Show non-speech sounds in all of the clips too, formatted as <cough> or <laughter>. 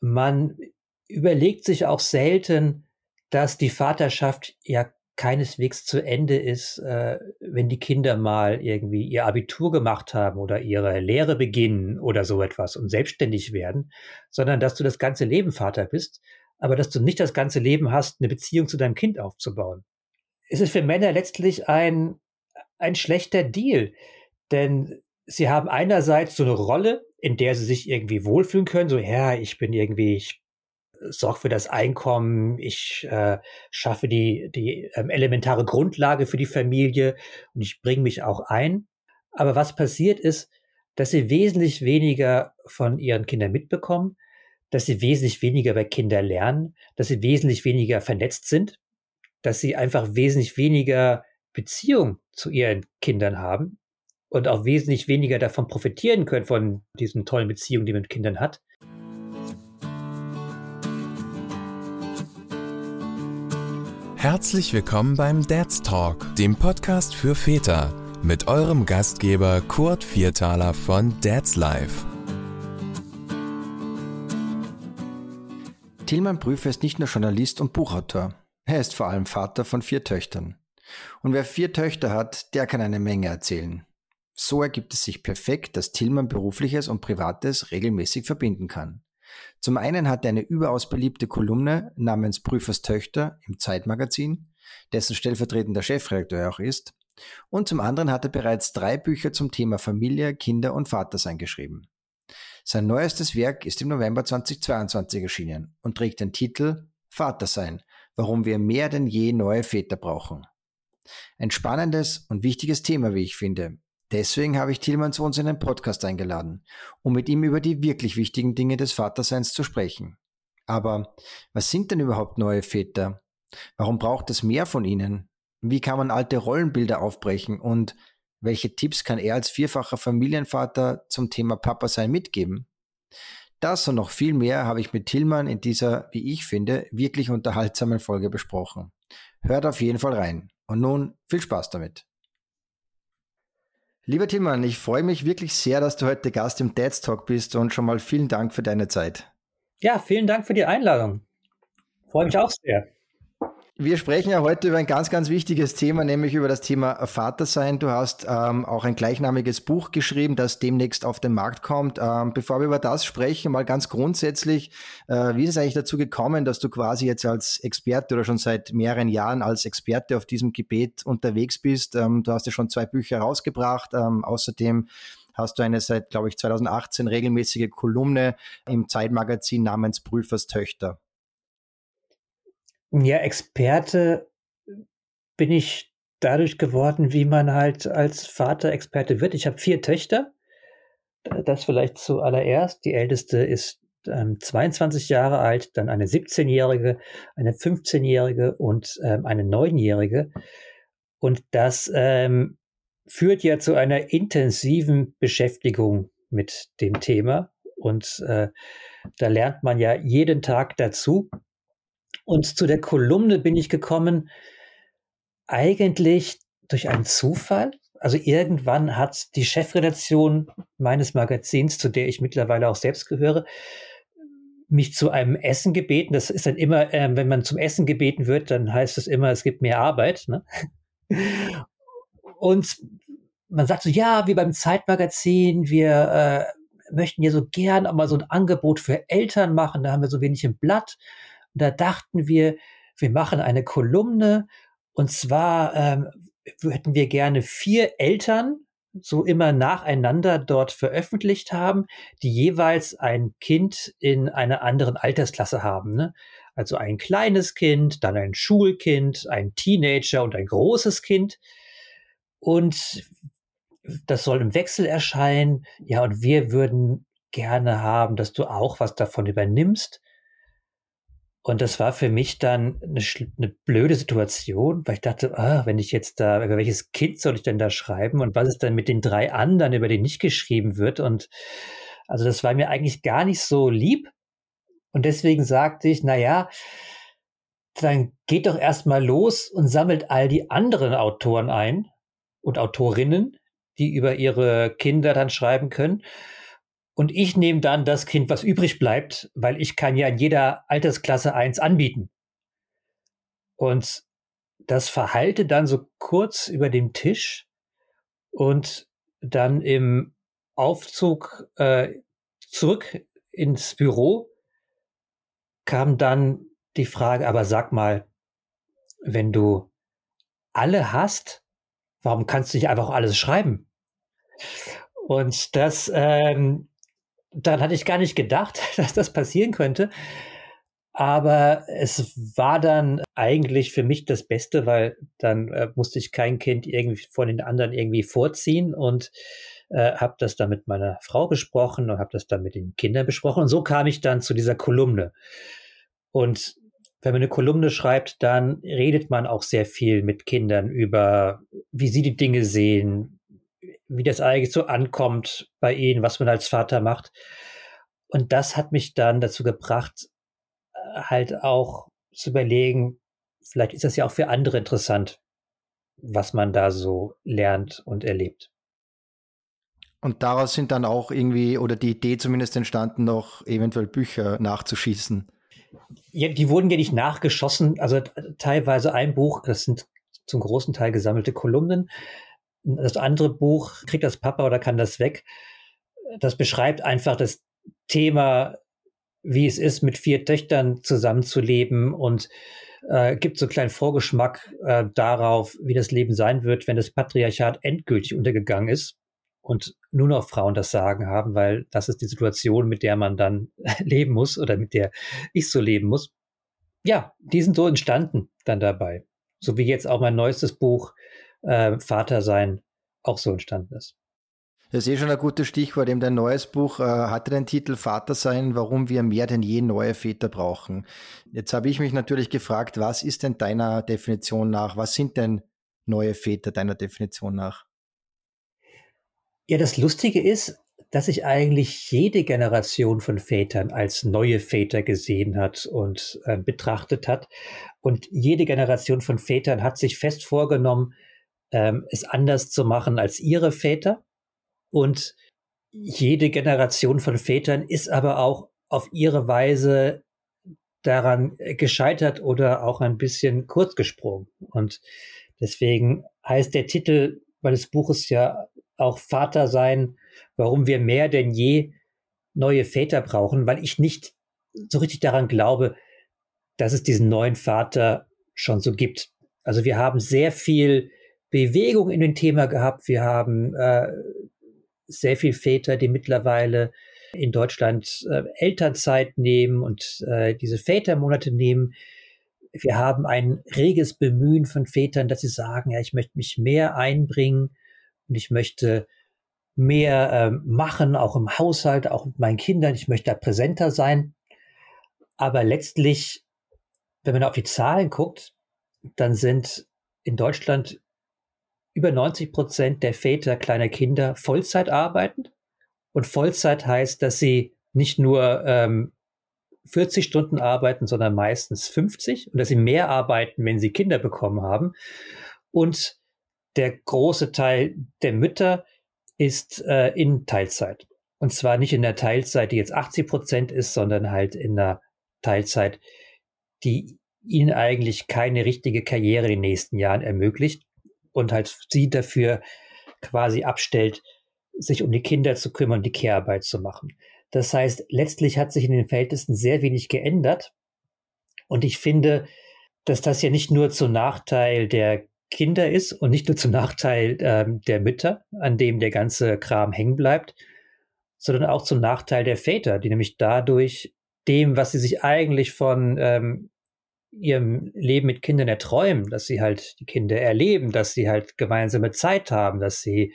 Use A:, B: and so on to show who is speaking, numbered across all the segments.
A: man überlegt sich auch selten, dass die Vaterschaft ja keineswegs zu Ende ist, äh, wenn die Kinder mal irgendwie ihr Abitur gemacht haben oder ihre Lehre beginnen oder so etwas und selbstständig werden, sondern dass du das ganze Leben Vater bist, aber dass du nicht das ganze Leben hast, eine Beziehung zu deinem Kind aufzubauen. Es ist für Männer letztlich ein, ein schlechter Deal, denn sie haben einerseits so eine Rolle, in der sie sich irgendwie wohlfühlen können, so, ja, ich bin irgendwie, ich sorge für das Einkommen, ich äh, schaffe die, die ähm, elementare Grundlage für die Familie und ich bringe mich auch ein. Aber was passiert ist, dass sie wesentlich weniger von ihren Kindern mitbekommen, dass sie wesentlich weniger bei Kindern lernen, dass sie wesentlich weniger vernetzt sind, dass sie einfach wesentlich weniger Beziehung zu ihren Kindern haben und auch wesentlich weniger davon profitieren können, von diesen tollen Beziehungen, die man mit Kindern hat.
B: Herzlich willkommen beim Dad's Talk, dem Podcast für Väter, mit eurem Gastgeber Kurt Viertaler von Dad's Life.
C: Tilman Prüfer ist nicht nur Journalist und Buchautor. Er ist vor allem Vater von vier Töchtern. Und wer vier Töchter hat, der kann eine Menge erzählen. So ergibt es sich perfekt, dass Tillmann berufliches und privates regelmäßig verbinden kann. Zum einen hat er eine überaus beliebte Kolumne namens Prüfers Töchter im Zeitmagazin, dessen stellvertretender Chefredakteur er auch ist. Und zum anderen hat er bereits drei Bücher zum Thema Familie, Kinder und Vatersein geschrieben. Sein neuestes Werk ist im November 2022 erschienen und trägt den Titel Vatersein, warum wir mehr denn je neue Väter brauchen. Ein spannendes und wichtiges Thema, wie ich finde, Deswegen habe ich Tilman zu uns in den Podcast eingeladen, um mit ihm über die wirklich wichtigen Dinge des Vaterseins zu sprechen. Aber was sind denn überhaupt neue Väter? Warum braucht es mehr von ihnen? Wie kann man alte Rollenbilder aufbrechen? Und welche Tipps kann er als vierfacher Familienvater zum Thema Papa sein mitgeben? Das und noch viel mehr habe ich mit Tillmann in dieser, wie ich finde, wirklich unterhaltsamen Folge besprochen. Hört auf jeden Fall rein. Und nun viel Spaß damit. Lieber Tillmann, ich freue mich wirklich sehr, dass du heute Gast im Dad's Talk bist und schon mal vielen Dank für deine Zeit.
A: Ja, vielen Dank für die Einladung. Freue mich auch sehr.
C: Wir sprechen ja heute über ein ganz, ganz wichtiges Thema, nämlich über das Thema Vatersein. Du hast ähm, auch ein gleichnamiges Buch geschrieben, das demnächst auf den Markt kommt. Ähm, bevor wir über das sprechen, mal ganz grundsätzlich, äh, wie ist es eigentlich dazu gekommen, dass du quasi jetzt als Experte oder schon seit mehreren Jahren als Experte auf diesem Gebet unterwegs bist? Ähm, du hast ja schon zwei Bücher rausgebracht. Ähm, außerdem hast du eine seit, glaube ich, 2018 regelmäßige Kolumne im Zeitmagazin namens Prüfers Töchter.
A: Ja, Experte bin ich dadurch geworden, wie man halt als Vater Experte wird. Ich habe vier Töchter. Das vielleicht zuallererst. Die älteste ist ähm, 22 Jahre alt, dann eine 17-jährige, eine 15-jährige und ähm, eine 9-jährige. Und das ähm, führt ja zu einer intensiven Beschäftigung mit dem Thema. Und äh, da lernt man ja jeden Tag dazu. Und zu der Kolumne bin ich gekommen, eigentlich durch einen Zufall. Also irgendwann hat die Chefredaktion meines Magazins, zu der ich mittlerweile auch selbst gehöre, mich zu einem Essen gebeten. Das ist dann immer, äh, wenn man zum Essen gebeten wird, dann heißt es immer, es gibt mehr Arbeit. Ne? Und man sagt so, ja, wie beim Zeitmagazin, wir äh, möchten ja so gern auch mal so ein Angebot für Eltern machen, da haben wir so wenig im Blatt. Und da dachten wir, wir machen eine Kolumne und zwar ähm, hätten wir gerne vier Eltern so immer nacheinander dort veröffentlicht haben, die jeweils ein Kind in einer anderen Altersklasse haben. Ne? Also ein kleines Kind, dann ein Schulkind, ein Teenager und ein großes Kind. Und das soll im Wechsel erscheinen. Ja, und wir würden gerne haben, dass du auch was davon übernimmst. Und das war für mich dann eine, eine, blöde Situation, weil ich dachte, ah, wenn ich jetzt da, über welches Kind soll ich denn da schreiben und was ist dann mit den drei anderen, über die nicht geschrieben wird? Und also das war mir eigentlich gar nicht so lieb. Und deswegen sagte ich, na ja, dann geht doch erstmal los und sammelt all die anderen Autoren ein und Autorinnen, die über ihre Kinder dann schreiben können. Und ich nehme dann das Kind, was übrig bleibt, weil ich kann ja in jeder Altersklasse eins anbieten. Und das verhalte dann so kurz über dem Tisch und dann im Aufzug äh, zurück ins Büro kam dann die Frage, aber sag mal, wenn du alle hast, warum kannst du nicht einfach alles schreiben? Und das, ähm, daran hatte ich gar nicht gedacht, <laughs> dass das passieren könnte. Aber es war dann eigentlich für mich das Beste, weil dann äh, musste ich kein Kind irgendwie von den anderen irgendwie vorziehen und äh, habe das dann mit meiner Frau besprochen und habe das dann mit den Kindern besprochen. Und so kam ich dann zu dieser Kolumne. Und wenn man eine Kolumne schreibt, dann redet man auch sehr viel mit Kindern über, wie sie die Dinge sehen, wie das eigentlich so ankommt bei ihnen, was man als Vater macht. Und das hat mich dann dazu gebracht, halt auch zu überlegen, vielleicht ist das ja auch für andere interessant, was man da so lernt und erlebt.
C: Und daraus sind dann auch irgendwie, oder die Idee zumindest entstanden, noch eventuell Bücher nachzuschießen.
A: Ja, die wurden ja nicht nachgeschossen. Also teilweise ein Buch, das sind zum großen Teil gesammelte Kolumnen. Das andere Buch, kriegt das Papa oder kann das weg? Das beschreibt einfach das Thema, wie es ist, mit vier Töchtern zusammenzuleben und äh, gibt so einen kleinen Vorgeschmack äh, darauf, wie das Leben sein wird, wenn das Patriarchat endgültig untergegangen ist und nur noch Frauen das Sagen haben, weil das ist die Situation, mit der man dann <laughs> leben muss oder mit der ich so leben muss. Ja, die sind so entstanden dann dabei. So wie jetzt auch mein neuestes Buch äh, Vater sein auch so entstanden ist.
C: Das ist eh schon ein gutes Stichwort. Eben dein neues Buch äh, hatte den Titel Vater sein, warum wir mehr denn je neue Väter brauchen. Jetzt habe ich mich natürlich gefragt, was ist denn deiner Definition nach, was sind denn neue Väter deiner Definition nach?
A: Ja, das Lustige ist, dass sich eigentlich jede Generation von Vätern als neue Väter gesehen hat und äh, betrachtet hat. Und jede Generation von Vätern hat sich fest vorgenommen, ähm, es anders zu machen als ihre Väter. Und jede Generation von Vätern ist aber auch auf ihre Weise daran gescheitert oder auch ein bisschen kurz gesprungen. Und deswegen heißt der Titel meines Buches ja auch Vater sein, warum wir mehr denn je neue Väter brauchen, weil ich nicht so richtig daran glaube, dass es diesen neuen Vater schon so gibt. Also wir haben sehr viel Bewegung in dem Thema gehabt. Wir haben äh, sehr viel Väter, die mittlerweile in Deutschland äh, Elternzeit nehmen und äh, diese Vätermonate nehmen. Wir haben ein reges Bemühen von Vätern, dass sie sagen, ja, ich möchte mich mehr einbringen und ich möchte mehr ähm, machen, auch im Haushalt, auch mit meinen Kindern. Ich möchte da präsenter sein. Aber letztlich, wenn man auf die Zahlen guckt, dann sind in Deutschland über 90 Prozent der Väter kleiner Kinder Vollzeit arbeitend. Und Vollzeit heißt, dass sie nicht nur ähm, 40 Stunden arbeiten, sondern meistens 50 und dass sie mehr arbeiten, wenn sie Kinder bekommen haben. Und der große Teil der Mütter ist äh, in Teilzeit. Und zwar nicht in der Teilzeit, die jetzt 80 Prozent ist, sondern halt in der Teilzeit, die ihnen eigentlich keine richtige Karriere in den nächsten Jahren ermöglicht und halt sie dafür quasi abstellt, sich um die Kinder zu kümmern und die Kehrarbeit zu machen. Das heißt, letztlich hat sich in den Verhältnissen sehr wenig geändert. Und ich finde, dass das ja nicht nur zum Nachteil der Kinder ist und nicht nur zum Nachteil ähm, der Mütter, an dem der ganze Kram hängen bleibt, sondern auch zum Nachteil der Väter, die nämlich dadurch dem, was sie sich eigentlich von ähm, ihrem Leben mit Kindern erträumen, dass sie halt die Kinder erleben, dass sie halt gemeinsame Zeit haben, dass sie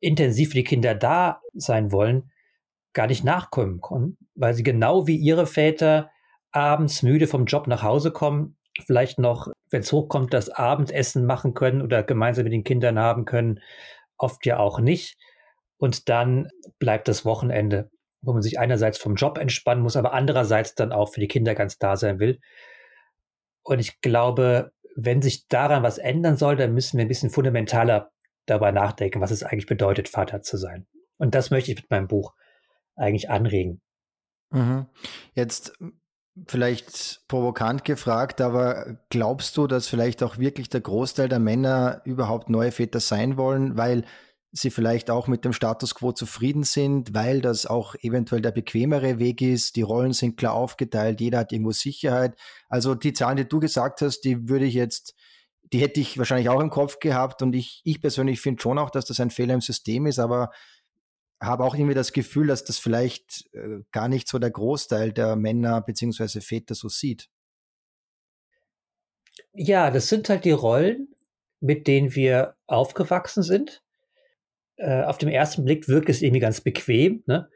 A: intensiv für die Kinder da sein wollen, gar nicht nachkommen können, weil sie genau wie ihre Väter abends müde vom Job nach Hause kommen, vielleicht noch, wenn es hochkommt, das Abendessen machen können oder gemeinsam mit den Kindern haben können, oft ja auch nicht. Und dann bleibt das Wochenende, wo man sich einerseits vom Job entspannen muss, aber andererseits dann auch für die Kinder ganz da sein will. Und ich glaube, wenn sich daran was ändern soll, dann müssen wir ein bisschen fundamentaler darüber nachdenken, was es eigentlich bedeutet, Vater zu sein. Und das möchte ich mit meinem Buch eigentlich anregen.
C: Mhm. Jetzt vielleicht provokant gefragt, aber glaubst du, dass vielleicht auch wirklich der Großteil der Männer überhaupt neue Väter sein wollen, weil sie vielleicht auch mit dem Status quo zufrieden sind, weil das auch eventuell der bequemere Weg ist. Die Rollen sind klar aufgeteilt, jeder hat irgendwo Sicherheit. Also die Zahlen, die du gesagt hast, die würde ich jetzt, die hätte ich wahrscheinlich auch im Kopf gehabt und ich, ich persönlich finde schon auch, dass das ein Fehler im System ist, aber habe auch irgendwie das Gefühl, dass das vielleicht äh, gar nicht so der Großteil der Männer beziehungsweise Väter so sieht.
A: Ja, das sind halt die Rollen, mit denen wir aufgewachsen sind äh, auf dem ersten Blick wirkt es irgendwie ganz bequem, ne?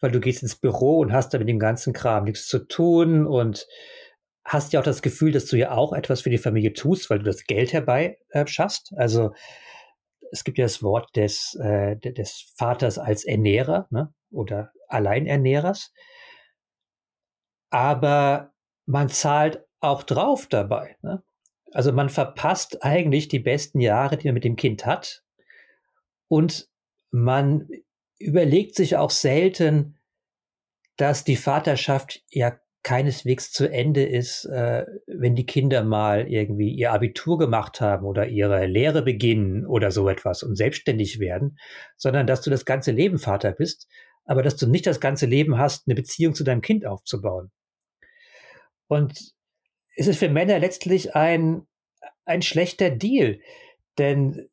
A: Weil du gehst ins Büro und hast da mit dem ganzen Kram nichts zu tun und hast ja auch das Gefühl, dass du ja auch etwas für die Familie tust, weil du das Geld herbei äh, schaffst. Also es gibt ja das Wort des, äh, des Vaters als Ernährer ne? oder Alleinernährers. Aber man zahlt auch drauf dabei. Ne? Also man verpasst eigentlich die besten Jahre, die man mit dem Kind hat, und man überlegt sich auch selten, dass die Vaterschaft ja keineswegs zu Ende ist, äh, wenn die Kinder mal irgendwie ihr Abitur gemacht haben oder ihre Lehre beginnen oder so etwas und selbstständig werden, sondern dass du das ganze Leben Vater bist, aber dass du nicht das ganze Leben hast, eine Beziehung zu deinem Kind aufzubauen. Und es ist für Männer letztlich ein, ein schlechter Deal, denn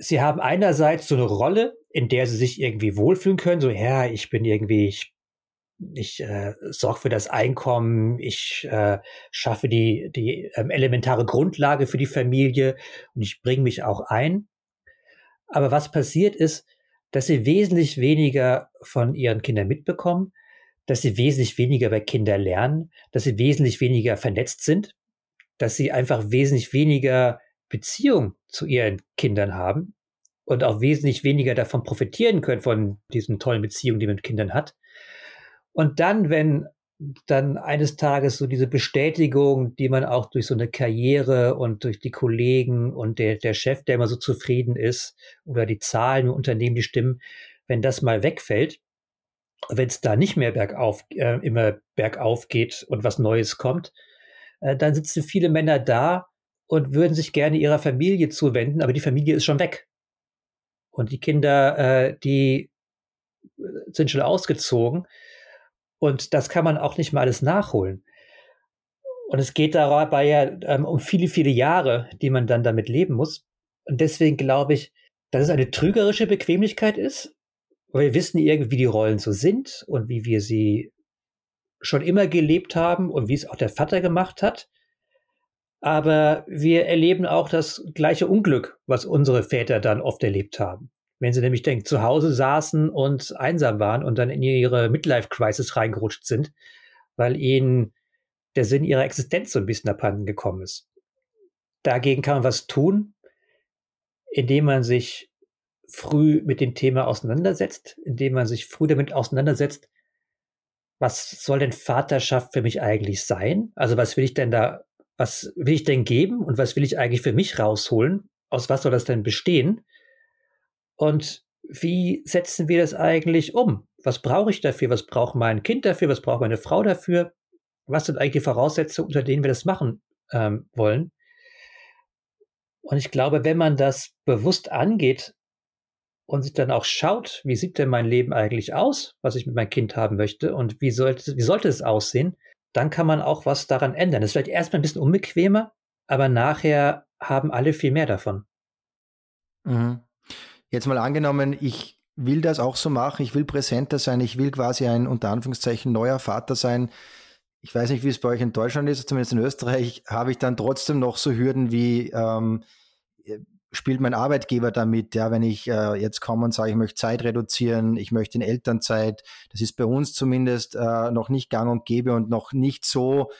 A: sie haben einerseits so eine Rolle, in der sie sich irgendwie wohlfühlen können, so, ja, ich bin irgendwie, ich, ich äh, sorge für das Einkommen, ich äh, schaffe die, die ähm, elementare Grundlage für die Familie und ich bringe mich auch ein. Aber was passiert ist, dass sie wesentlich weniger von ihren Kindern mitbekommen, dass sie wesentlich weniger bei Kindern lernen, dass sie wesentlich weniger vernetzt sind, dass sie einfach wesentlich weniger Beziehung zu ihren Kindern haben und auch wesentlich weniger davon profitieren können, von diesen tollen Beziehungen, die man mit Kindern hat. Und dann, wenn dann eines Tages so diese Bestätigung, die man auch durch so eine Karriere und durch die Kollegen und der, der Chef, der immer so zufrieden ist, oder die Zahlen im Unternehmen, die stimmen, wenn das mal wegfällt, wenn es da nicht mehr bergauf, äh, immer bergauf geht und was Neues kommt, äh, dann sitzen viele Männer da und würden sich gerne ihrer Familie zuwenden, aber die Familie ist schon weg. Und die Kinder, äh, die sind schon ausgezogen. Und das kann man auch nicht mal alles nachholen. Und es geht dabei ja ähm, um viele, viele Jahre, die man dann damit leben muss. Und deswegen glaube ich, dass es eine trügerische Bequemlichkeit ist, weil wir wissen irgendwie, wie die Rollen so sind und wie wir sie schon immer gelebt haben und wie es auch der Vater gemacht hat. Aber wir erleben auch das gleiche Unglück, was unsere Väter dann oft erlebt haben. Wenn sie nämlich denken, zu Hause saßen und einsam waren und dann in ihre Midlife-Crisis reingerutscht sind, weil ihnen der Sinn ihrer Existenz so ein bisschen abhanden gekommen ist. Dagegen kann man was tun, indem man sich früh mit dem Thema auseinandersetzt, indem man sich früh damit auseinandersetzt, was soll denn Vaterschaft für mich eigentlich sein? Also was will ich denn da was will ich denn geben und was will ich eigentlich für mich rausholen? Aus was soll das denn bestehen? Und wie setzen wir das eigentlich um? Was brauche ich dafür? Was braucht mein Kind dafür? Was braucht meine Frau dafür? Was sind eigentlich die Voraussetzungen, unter denen wir das machen ähm, wollen? Und ich glaube, wenn man das bewusst angeht und sich dann auch schaut, wie sieht denn mein Leben eigentlich aus, was ich mit meinem Kind haben möchte und wie sollte, wie sollte es aussehen, dann kann man auch was daran ändern. Das ist vielleicht erstmal ein bisschen unbequemer, aber nachher haben alle viel mehr davon.
C: Mhm. Jetzt mal angenommen, ich will das auch so machen, ich will präsenter sein, ich will quasi ein unter Anführungszeichen neuer Vater sein. Ich weiß nicht, wie es bei euch in Deutschland ist, zumindest in Österreich habe ich dann trotzdem noch so Hürden wie ähm, spielt mein Arbeitgeber damit, ja, wenn ich äh, jetzt komme und sage, ich möchte Zeit reduzieren, ich möchte in Elternzeit, das ist bei uns zumindest äh, noch nicht gang und gäbe und noch nicht so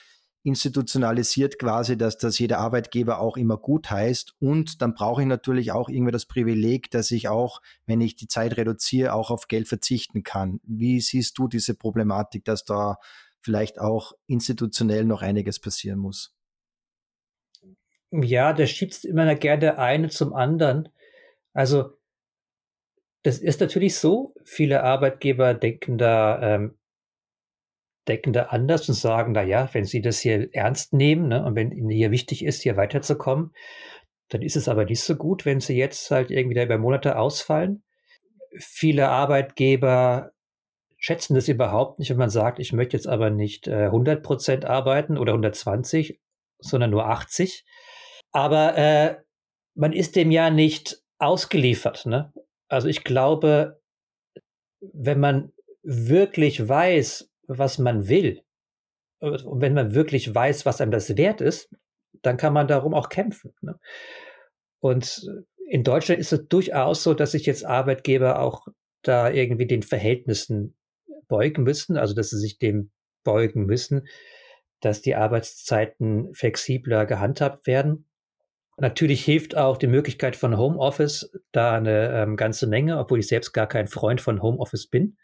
C: institutionalisiert quasi, dass das jeder Arbeitgeber auch immer gut heißt. Und dann brauche ich natürlich auch irgendwie das Privileg, dass ich auch, wenn ich die Zeit reduziere, auch auf Geld verzichten kann. Wie siehst du diese Problematik, dass da vielleicht auch institutionell noch einiges passieren muss?
A: Ja, der schiebt immer gerne eine zum anderen. Also das ist natürlich so. Viele Arbeitgeber denken da, ähm, denken da anders und sagen, na ja, wenn sie das hier ernst nehmen ne, und wenn ihnen hier wichtig ist, hier weiterzukommen, dann ist es aber nicht so gut, wenn sie jetzt halt irgendwie da über Monate ausfallen. Viele Arbeitgeber schätzen das überhaupt nicht, wenn man sagt, ich möchte jetzt aber nicht äh, 100 Prozent arbeiten oder 120, sondern nur 80. Aber äh, man ist dem ja nicht ausgeliefert. Ne? Also ich glaube, wenn man wirklich weiß, was man will, und wenn man wirklich weiß, was einem das wert ist, dann kann man darum auch kämpfen. Ne? Und in Deutschland ist es durchaus so, dass sich jetzt Arbeitgeber auch da irgendwie den Verhältnissen beugen müssen, also dass sie sich dem beugen müssen, dass die Arbeitszeiten flexibler gehandhabt werden. Natürlich hilft auch die Möglichkeit von Homeoffice da eine ähm, ganze Menge, obwohl ich selbst gar kein Freund von Homeoffice bin.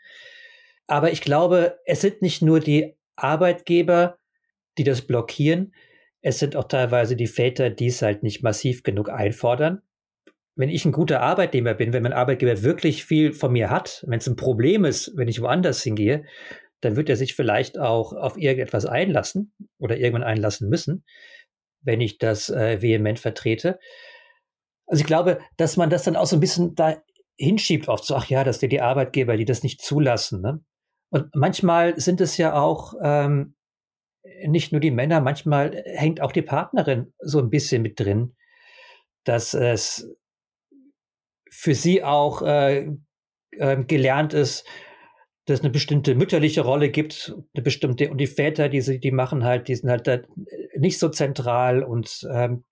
A: Aber ich glaube, es sind nicht nur die Arbeitgeber, die das blockieren, es sind auch teilweise die Väter, die es halt nicht massiv genug einfordern. Wenn ich ein guter Arbeitnehmer bin, wenn mein Arbeitgeber wirklich viel von mir hat, wenn es ein Problem ist, wenn ich woanders hingehe, dann wird er sich vielleicht auch auf irgendetwas einlassen oder irgendwann einlassen müssen, wenn ich das äh, vehement vertrete. Also ich glaube, dass man das dann auch so ein bisschen da hinschiebt oft so, ach ja, dass dir die Arbeitgeber, die das nicht zulassen. Ne? Und manchmal sind es ja auch ähm, nicht nur die Männer, manchmal hängt auch die Partnerin so ein bisschen mit drin, dass es für sie auch äh, äh, gelernt ist, dass es eine bestimmte mütterliche Rolle gibt, eine bestimmte, und die Väter, die, sie, die machen halt, die sind halt da nicht so zentral und ähm,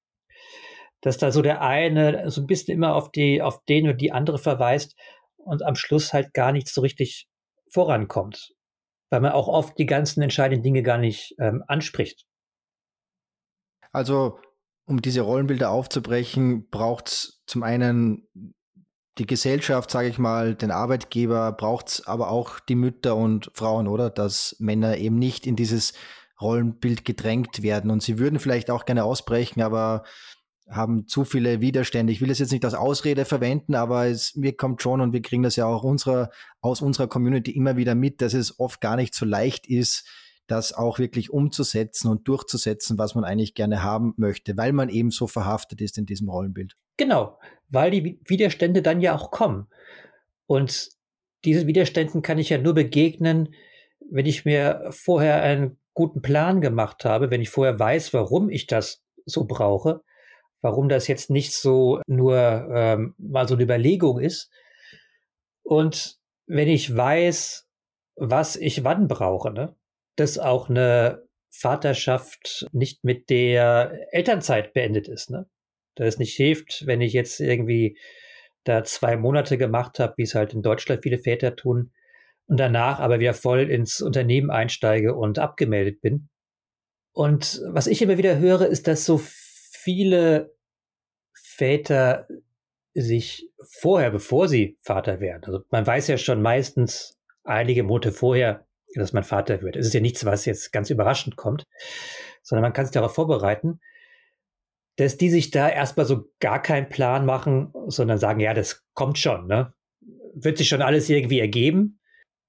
A: dass da so der eine so ein bisschen immer auf die, auf den und die andere verweist und am Schluss halt gar nicht so richtig vorankommt weil man auch oft die ganzen entscheidenden Dinge gar nicht ähm, anspricht.
C: Also, um diese Rollenbilder aufzubrechen, braucht es zum einen die Gesellschaft, sage ich mal, den Arbeitgeber, braucht aber auch die Mütter und Frauen, oder? Dass Männer eben nicht in dieses Rollenbild gedrängt werden. Und sie würden vielleicht auch gerne ausbrechen, aber haben zu viele Widerstände. Ich will es jetzt nicht als Ausrede verwenden, aber es, mir kommt schon und wir kriegen das ja auch unserer, aus unserer Community immer wieder mit, dass es oft gar nicht so leicht ist, das auch wirklich umzusetzen und durchzusetzen, was man eigentlich gerne haben möchte, weil man eben so verhaftet ist in diesem Rollenbild.
A: Genau, weil die Widerstände dann ja auch kommen. Und diesen Widerständen kann ich ja nur begegnen, wenn ich mir vorher einen guten Plan gemacht habe, wenn ich vorher weiß, warum ich das so brauche warum das jetzt nicht so nur ähm, mal so eine Überlegung ist. Und wenn ich weiß, was ich wann brauche, ne, dass auch eine Vaterschaft nicht mit der Elternzeit beendet ist, ne? Dass es nicht hilft, wenn ich jetzt irgendwie da zwei Monate gemacht habe, wie es halt in Deutschland viele Väter tun, und danach aber wieder voll ins Unternehmen einsteige und abgemeldet bin. Und was ich immer wieder höre, ist, dass so viele Väter sich vorher, bevor sie Vater werden, also man weiß ja schon meistens einige Monate vorher, dass man Vater wird. Es ist ja nichts, was jetzt ganz überraschend kommt, sondern man kann sich darauf vorbereiten, dass die sich da erstmal so gar keinen Plan machen, sondern sagen, ja, das kommt schon, ne? Wird sich schon alles irgendwie ergeben.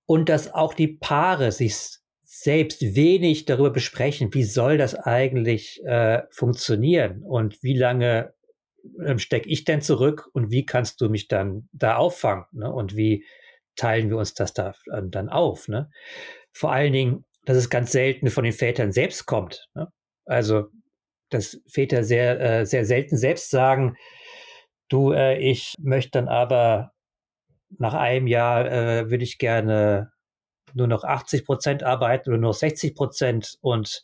A: Und dass auch die Paare sich selbst wenig darüber besprechen, wie soll das eigentlich äh, funktionieren und wie lange ähm, stecke ich denn zurück und wie kannst du mich dann da auffangen? Ne? Und wie teilen wir uns das da ähm, dann auf? Ne? Vor allen Dingen, dass es ganz selten von den Vätern selbst kommt. Ne? Also, dass Väter sehr, äh, sehr selten selbst sagen, du, äh, ich möchte dann aber nach einem Jahr äh, würde ich gerne nur noch 80 Prozent arbeiten oder nur noch 60 Prozent und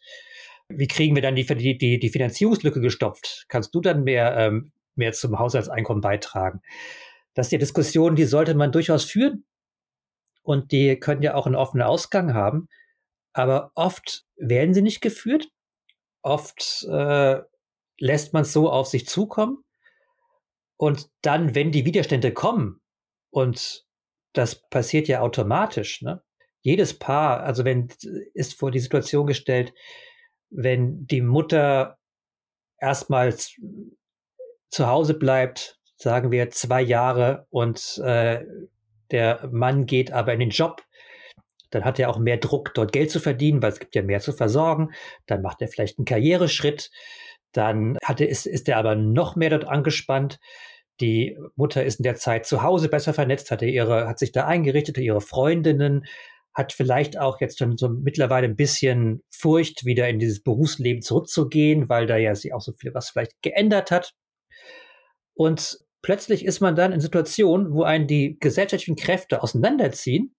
A: wie kriegen wir dann die, die, die Finanzierungslücke gestopft? Kannst du dann mehr, ähm, mehr zum Haushaltseinkommen beitragen? Das sind ja Diskussionen, die sollte man durchaus führen. Und die können ja auch einen offenen Ausgang haben. Aber oft werden sie nicht geführt. Oft äh, lässt man es so auf sich zukommen. Und dann, wenn die Widerstände kommen, und das passiert ja automatisch, ne? Jedes Paar, also wenn ist vor die Situation gestellt, wenn die Mutter erstmals zu Hause bleibt, sagen wir zwei Jahre und äh, der Mann geht aber in den Job, dann hat er auch mehr Druck, dort Geld zu verdienen, weil es gibt ja mehr zu versorgen. Dann macht er vielleicht einen Karriereschritt. Dann hat er, ist, ist er aber noch mehr dort angespannt. Die Mutter ist in der Zeit zu Hause besser vernetzt, hat, er ihre, hat sich da eingerichtet, ihre Freundinnen, hat vielleicht auch jetzt schon so mittlerweile ein bisschen Furcht, wieder in dieses Berufsleben zurückzugehen, weil da ja sich auch so viel was vielleicht geändert hat. Und plötzlich ist man dann in Situationen, wo einen die gesellschaftlichen Kräfte auseinanderziehen,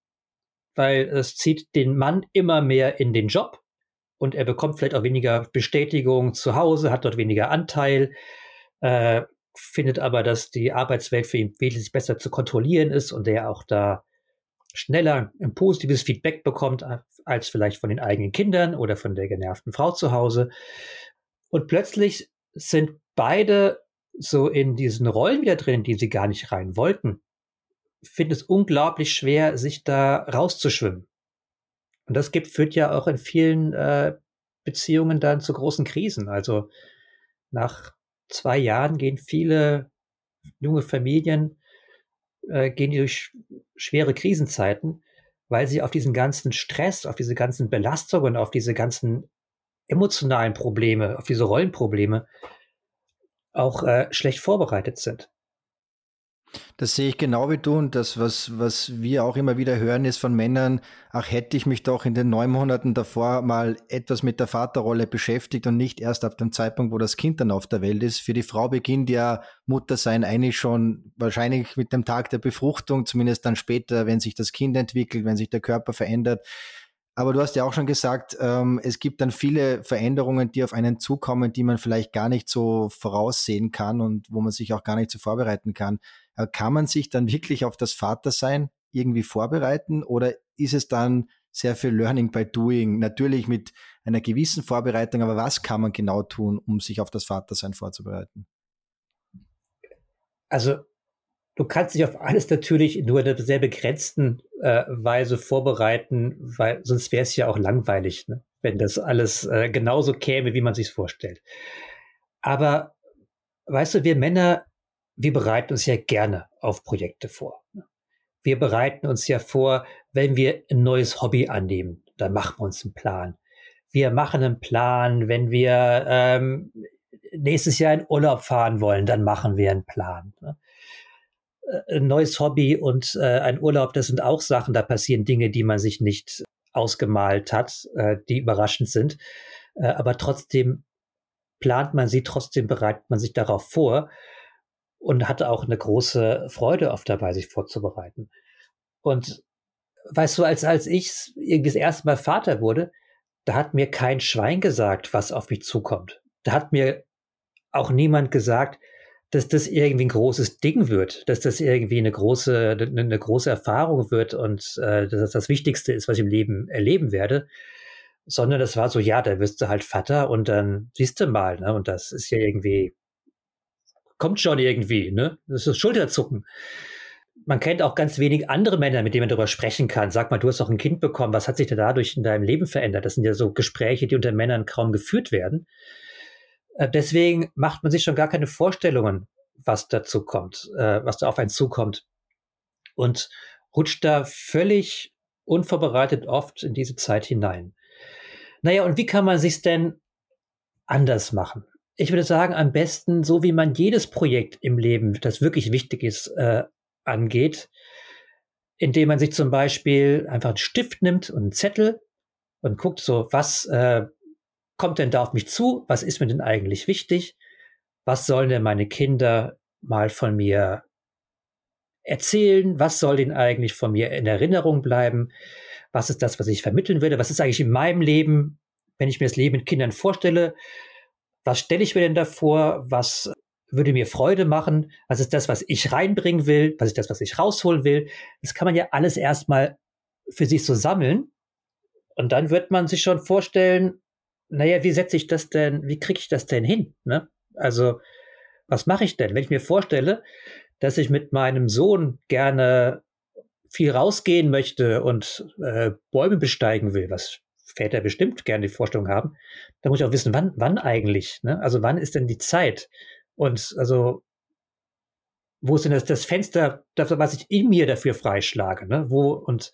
A: weil es zieht den Mann immer mehr in den Job und er bekommt vielleicht auch weniger Bestätigung zu Hause, hat dort weniger Anteil, äh, findet aber, dass die Arbeitswelt für ihn wesentlich besser zu kontrollieren ist und er auch da schneller ein positives Feedback bekommt als vielleicht von den eigenen Kindern oder von der genervten Frau zu Hause. Und plötzlich sind beide so in diesen Rollen wieder drin, die sie gar nicht rein wollten. Finde es unglaublich schwer, sich da rauszuschwimmen. Und das gibt, führt ja auch in vielen äh, Beziehungen dann zu großen Krisen. Also nach zwei Jahren gehen viele junge Familien äh, gehen die durch schwere Krisenzeiten, weil sie auf diesen ganzen Stress, auf diese ganzen Belastungen, auf diese ganzen emotionalen Probleme, auf diese Rollenprobleme auch äh, schlecht vorbereitet sind.
C: Das sehe ich genau wie du und das, was, was wir auch immer wieder hören, ist von Männern, ach hätte ich mich doch in den neun Monaten davor mal etwas mit der Vaterrolle beschäftigt und nicht erst ab dem Zeitpunkt, wo das Kind dann auf der Welt ist. Für die Frau beginnt ja Muttersein eigentlich schon wahrscheinlich mit dem Tag der Befruchtung, zumindest dann später, wenn sich das Kind entwickelt, wenn sich der Körper verändert. Aber du hast ja auch schon gesagt, ähm, es gibt dann viele Veränderungen, die auf einen zukommen, die man vielleicht gar nicht so voraussehen kann und wo man sich auch gar nicht so vorbereiten kann. Äh, kann man sich dann wirklich auf das Vatersein irgendwie vorbereiten oder ist es dann sehr viel Learning by Doing? Natürlich mit einer gewissen Vorbereitung, aber was kann man genau tun, um sich auf das Vatersein vorzubereiten?
A: Also du kannst dich auf alles natürlich nur in einer sehr begrenzten äh, Weise vorbereiten, weil sonst wäre es ja auch langweilig, ne? wenn das alles äh, genauso käme, wie man sich vorstellt. Aber weißt du, wir Männer wir bereiten uns ja gerne auf Projekte vor. Wir bereiten uns ja vor, wenn wir ein neues Hobby annehmen, dann machen wir uns einen Plan. Wir machen einen Plan, wenn wir ähm, nächstes Jahr in Urlaub fahren wollen, dann machen wir einen Plan. Ne? Äh, ein neues Hobby und äh, ein Urlaub, das sind auch Sachen, da passieren Dinge, die man sich nicht ausgemalt hat, äh, die überraschend sind. Äh, aber trotzdem plant man sie, trotzdem bereitet man sich darauf vor und hatte auch eine große Freude oft dabei, sich vorzubereiten. Und weißt du, als, als ich irgendwie das erste Mal Vater wurde, da hat mir kein Schwein gesagt, was auf mich zukommt. Da hat mir auch niemand gesagt, dass das irgendwie ein großes Ding wird, dass das irgendwie eine große, eine große Erfahrung wird und äh, dass das das Wichtigste ist, was ich im Leben erleben werde. Sondern das war so, ja, da wirst du halt Vater und dann siehst du mal, ne? Und das ist ja irgendwie kommt schon irgendwie, ne? Das ist Schulterzucken. Man kennt auch ganz wenig andere Männer, mit denen man darüber sprechen kann. Sag mal, du hast doch ein Kind bekommen, was hat sich denn dadurch in deinem Leben verändert? Das sind ja so Gespräche, die unter Männern kaum geführt werden. Äh, deswegen macht man sich schon gar keine Vorstellungen, was dazu kommt, äh, was da auf einen zukommt. Und rutscht da völlig unvorbereitet oft in diese Zeit hinein. Naja, und wie kann man sich's denn anders machen? ich würde sagen, am besten so, wie man jedes Projekt im Leben, das wirklich wichtig ist, äh, angeht, indem man sich zum Beispiel einfach einen Stift nimmt und einen Zettel und guckt so, was äh, kommt denn da auf mich zu? Was ist mir denn eigentlich wichtig? Was sollen denn meine Kinder mal von mir erzählen? Was soll denn eigentlich von mir in Erinnerung bleiben? Was ist das, was ich vermitteln würde? Was ist eigentlich in meinem Leben, wenn ich mir das Leben mit Kindern vorstelle? was stelle ich mir denn davor, was würde mir Freude machen, was ist das, was ich reinbringen will, was ist das, was ich rausholen will. Das kann man ja alles erstmal für sich so sammeln. Und dann wird man sich schon vorstellen, naja, wie setze ich das denn, wie kriege ich das denn hin? Ne? Also, was mache ich denn? Wenn ich mir vorstelle, dass ich mit meinem Sohn gerne viel rausgehen möchte und äh, Bäume besteigen will, was Väter bestimmt gerne die Vorstellung haben, da muss ich auch wissen, wann, wann eigentlich, ne? Also wann ist denn die Zeit? Und also wo ist denn das, das Fenster, dafür, was ich in mir dafür freischlage, ne? Wo und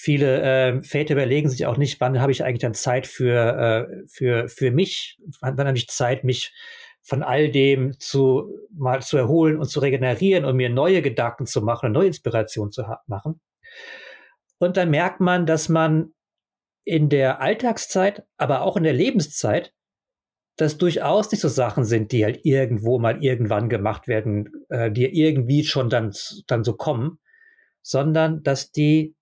A: viele äh, Väter überlegen sich auch nicht, wann habe ich eigentlich dann Zeit für äh, für für mich, wann, wann habe ich Zeit, mich von all dem zu mal zu erholen und zu regenerieren und mir neue Gedanken zu machen, eine neue Inspiration zu machen. Und dann merkt man, dass man in der Alltagszeit, aber auch in der Lebenszeit das durchaus nicht so Sachen sind, die halt irgendwo mal irgendwann gemacht werden, äh, die irgendwie schon dann, dann so kommen, sondern dass die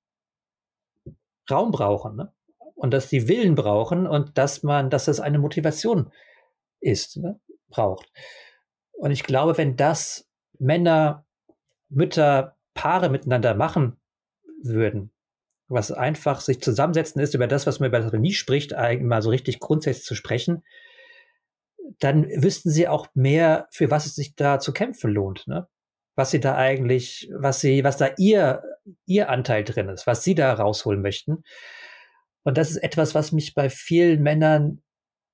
A: Raum brauchen ne? und dass die Willen brauchen und dass man, dass das eine Motivation ist, ne? braucht. Und ich glaube, wenn das Männer, Mütter, Paare miteinander machen würden, was einfach sich zusammensetzen ist über das, was man über das nie spricht, eigentlich mal so richtig grundsätzlich zu sprechen, dann wüssten sie auch mehr, für was es sich da zu kämpfen lohnt, ne? Was sie da eigentlich, was sie, was da ihr, ihr Anteil drin ist, was sie da rausholen möchten. Und das ist etwas, was mich bei vielen Männern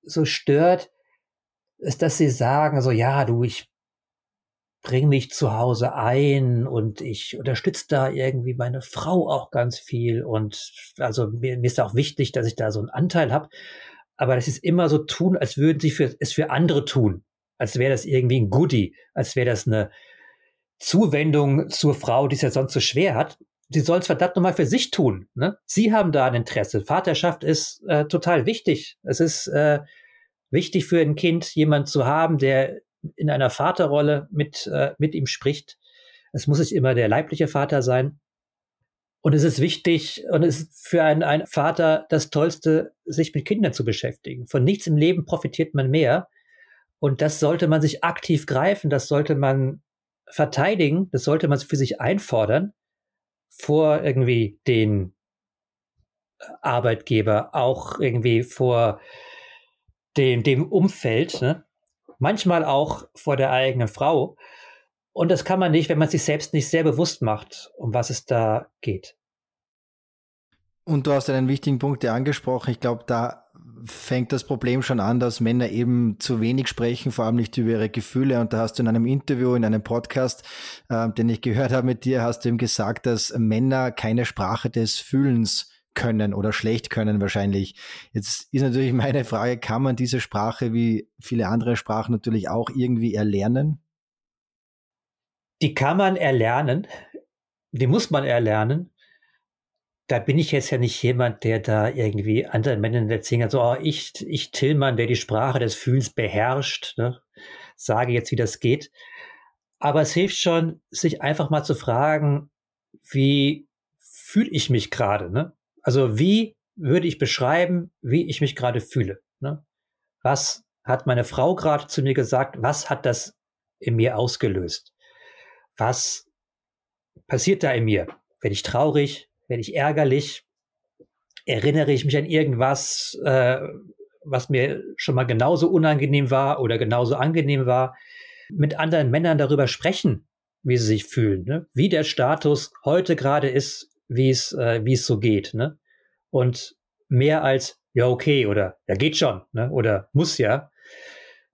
A: so stört, ist, dass sie sagen, so, ja, du, ich bring mich zu Hause ein und ich unterstütze da irgendwie meine Frau auch ganz viel und also mir, mir ist auch wichtig, dass ich da so einen Anteil habe aber das ist immer so tun, als würden sie für, es für andere tun. Als wäre das irgendwie ein Goodie, als wäre das eine Zuwendung zur Frau, die es ja sonst so schwer hat. Sie soll es verdammt nochmal für sich tun. Ne? Sie haben da ein Interesse. Vaterschaft ist äh, total wichtig. Es ist äh, wichtig für ein Kind, jemand zu haben, der in einer Vaterrolle mit, äh, mit ihm spricht. Es muss nicht immer der leibliche Vater sein. Und es ist wichtig und es ist für einen, einen Vater das Tollste, sich mit Kindern zu beschäftigen. Von nichts im Leben profitiert man mehr. Und das sollte man sich aktiv greifen, das sollte man verteidigen, das sollte man für sich einfordern vor irgendwie den Arbeitgeber, auch irgendwie vor dem, dem Umfeld, ne? manchmal auch vor der eigenen Frau. Und das kann man nicht, wenn man sich selbst nicht sehr bewusst macht, um was es da geht.
C: Und du hast einen wichtigen Punkt angesprochen. Ich glaube, da fängt das Problem schon an, dass Männer eben zu wenig sprechen, vor allem nicht über ihre Gefühle. Und da hast du in einem Interview, in einem Podcast, äh, den ich gehört habe mit dir, hast du ihm gesagt, dass Männer keine Sprache des Fühlens können oder schlecht können wahrscheinlich. Jetzt ist natürlich meine Frage, kann man diese Sprache wie viele andere Sprachen natürlich auch irgendwie erlernen?
A: die kann man erlernen, die muss man erlernen. Da bin ich jetzt ja nicht jemand, der da irgendwie anderen Männern erzählt, so, oh, ich, ich Tillmann, der die Sprache des Fühlens beherrscht, ne, sage jetzt, wie das geht. Aber es hilft schon, sich einfach mal zu fragen, wie fühle ich mich gerade, ne? Also wie würde ich beschreiben, wie ich mich gerade fühle, ne? Was hat meine Frau gerade zu mir gesagt? Was hat das in mir ausgelöst? was passiert da in mir? Werde ich traurig? Werde ich ärgerlich? Erinnere ich mich an irgendwas, äh, was mir schon mal genauso unangenehm war oder genauso angenehm war? Mit anderen Männern darüber sprechen, wie sie sich fühlen, ne? wie der Status heute gerade ist, wie es, äh, wie es so geht. Ne? Und mehr als, ja, okay, oder ja, geht schon, ne? oder muss ja.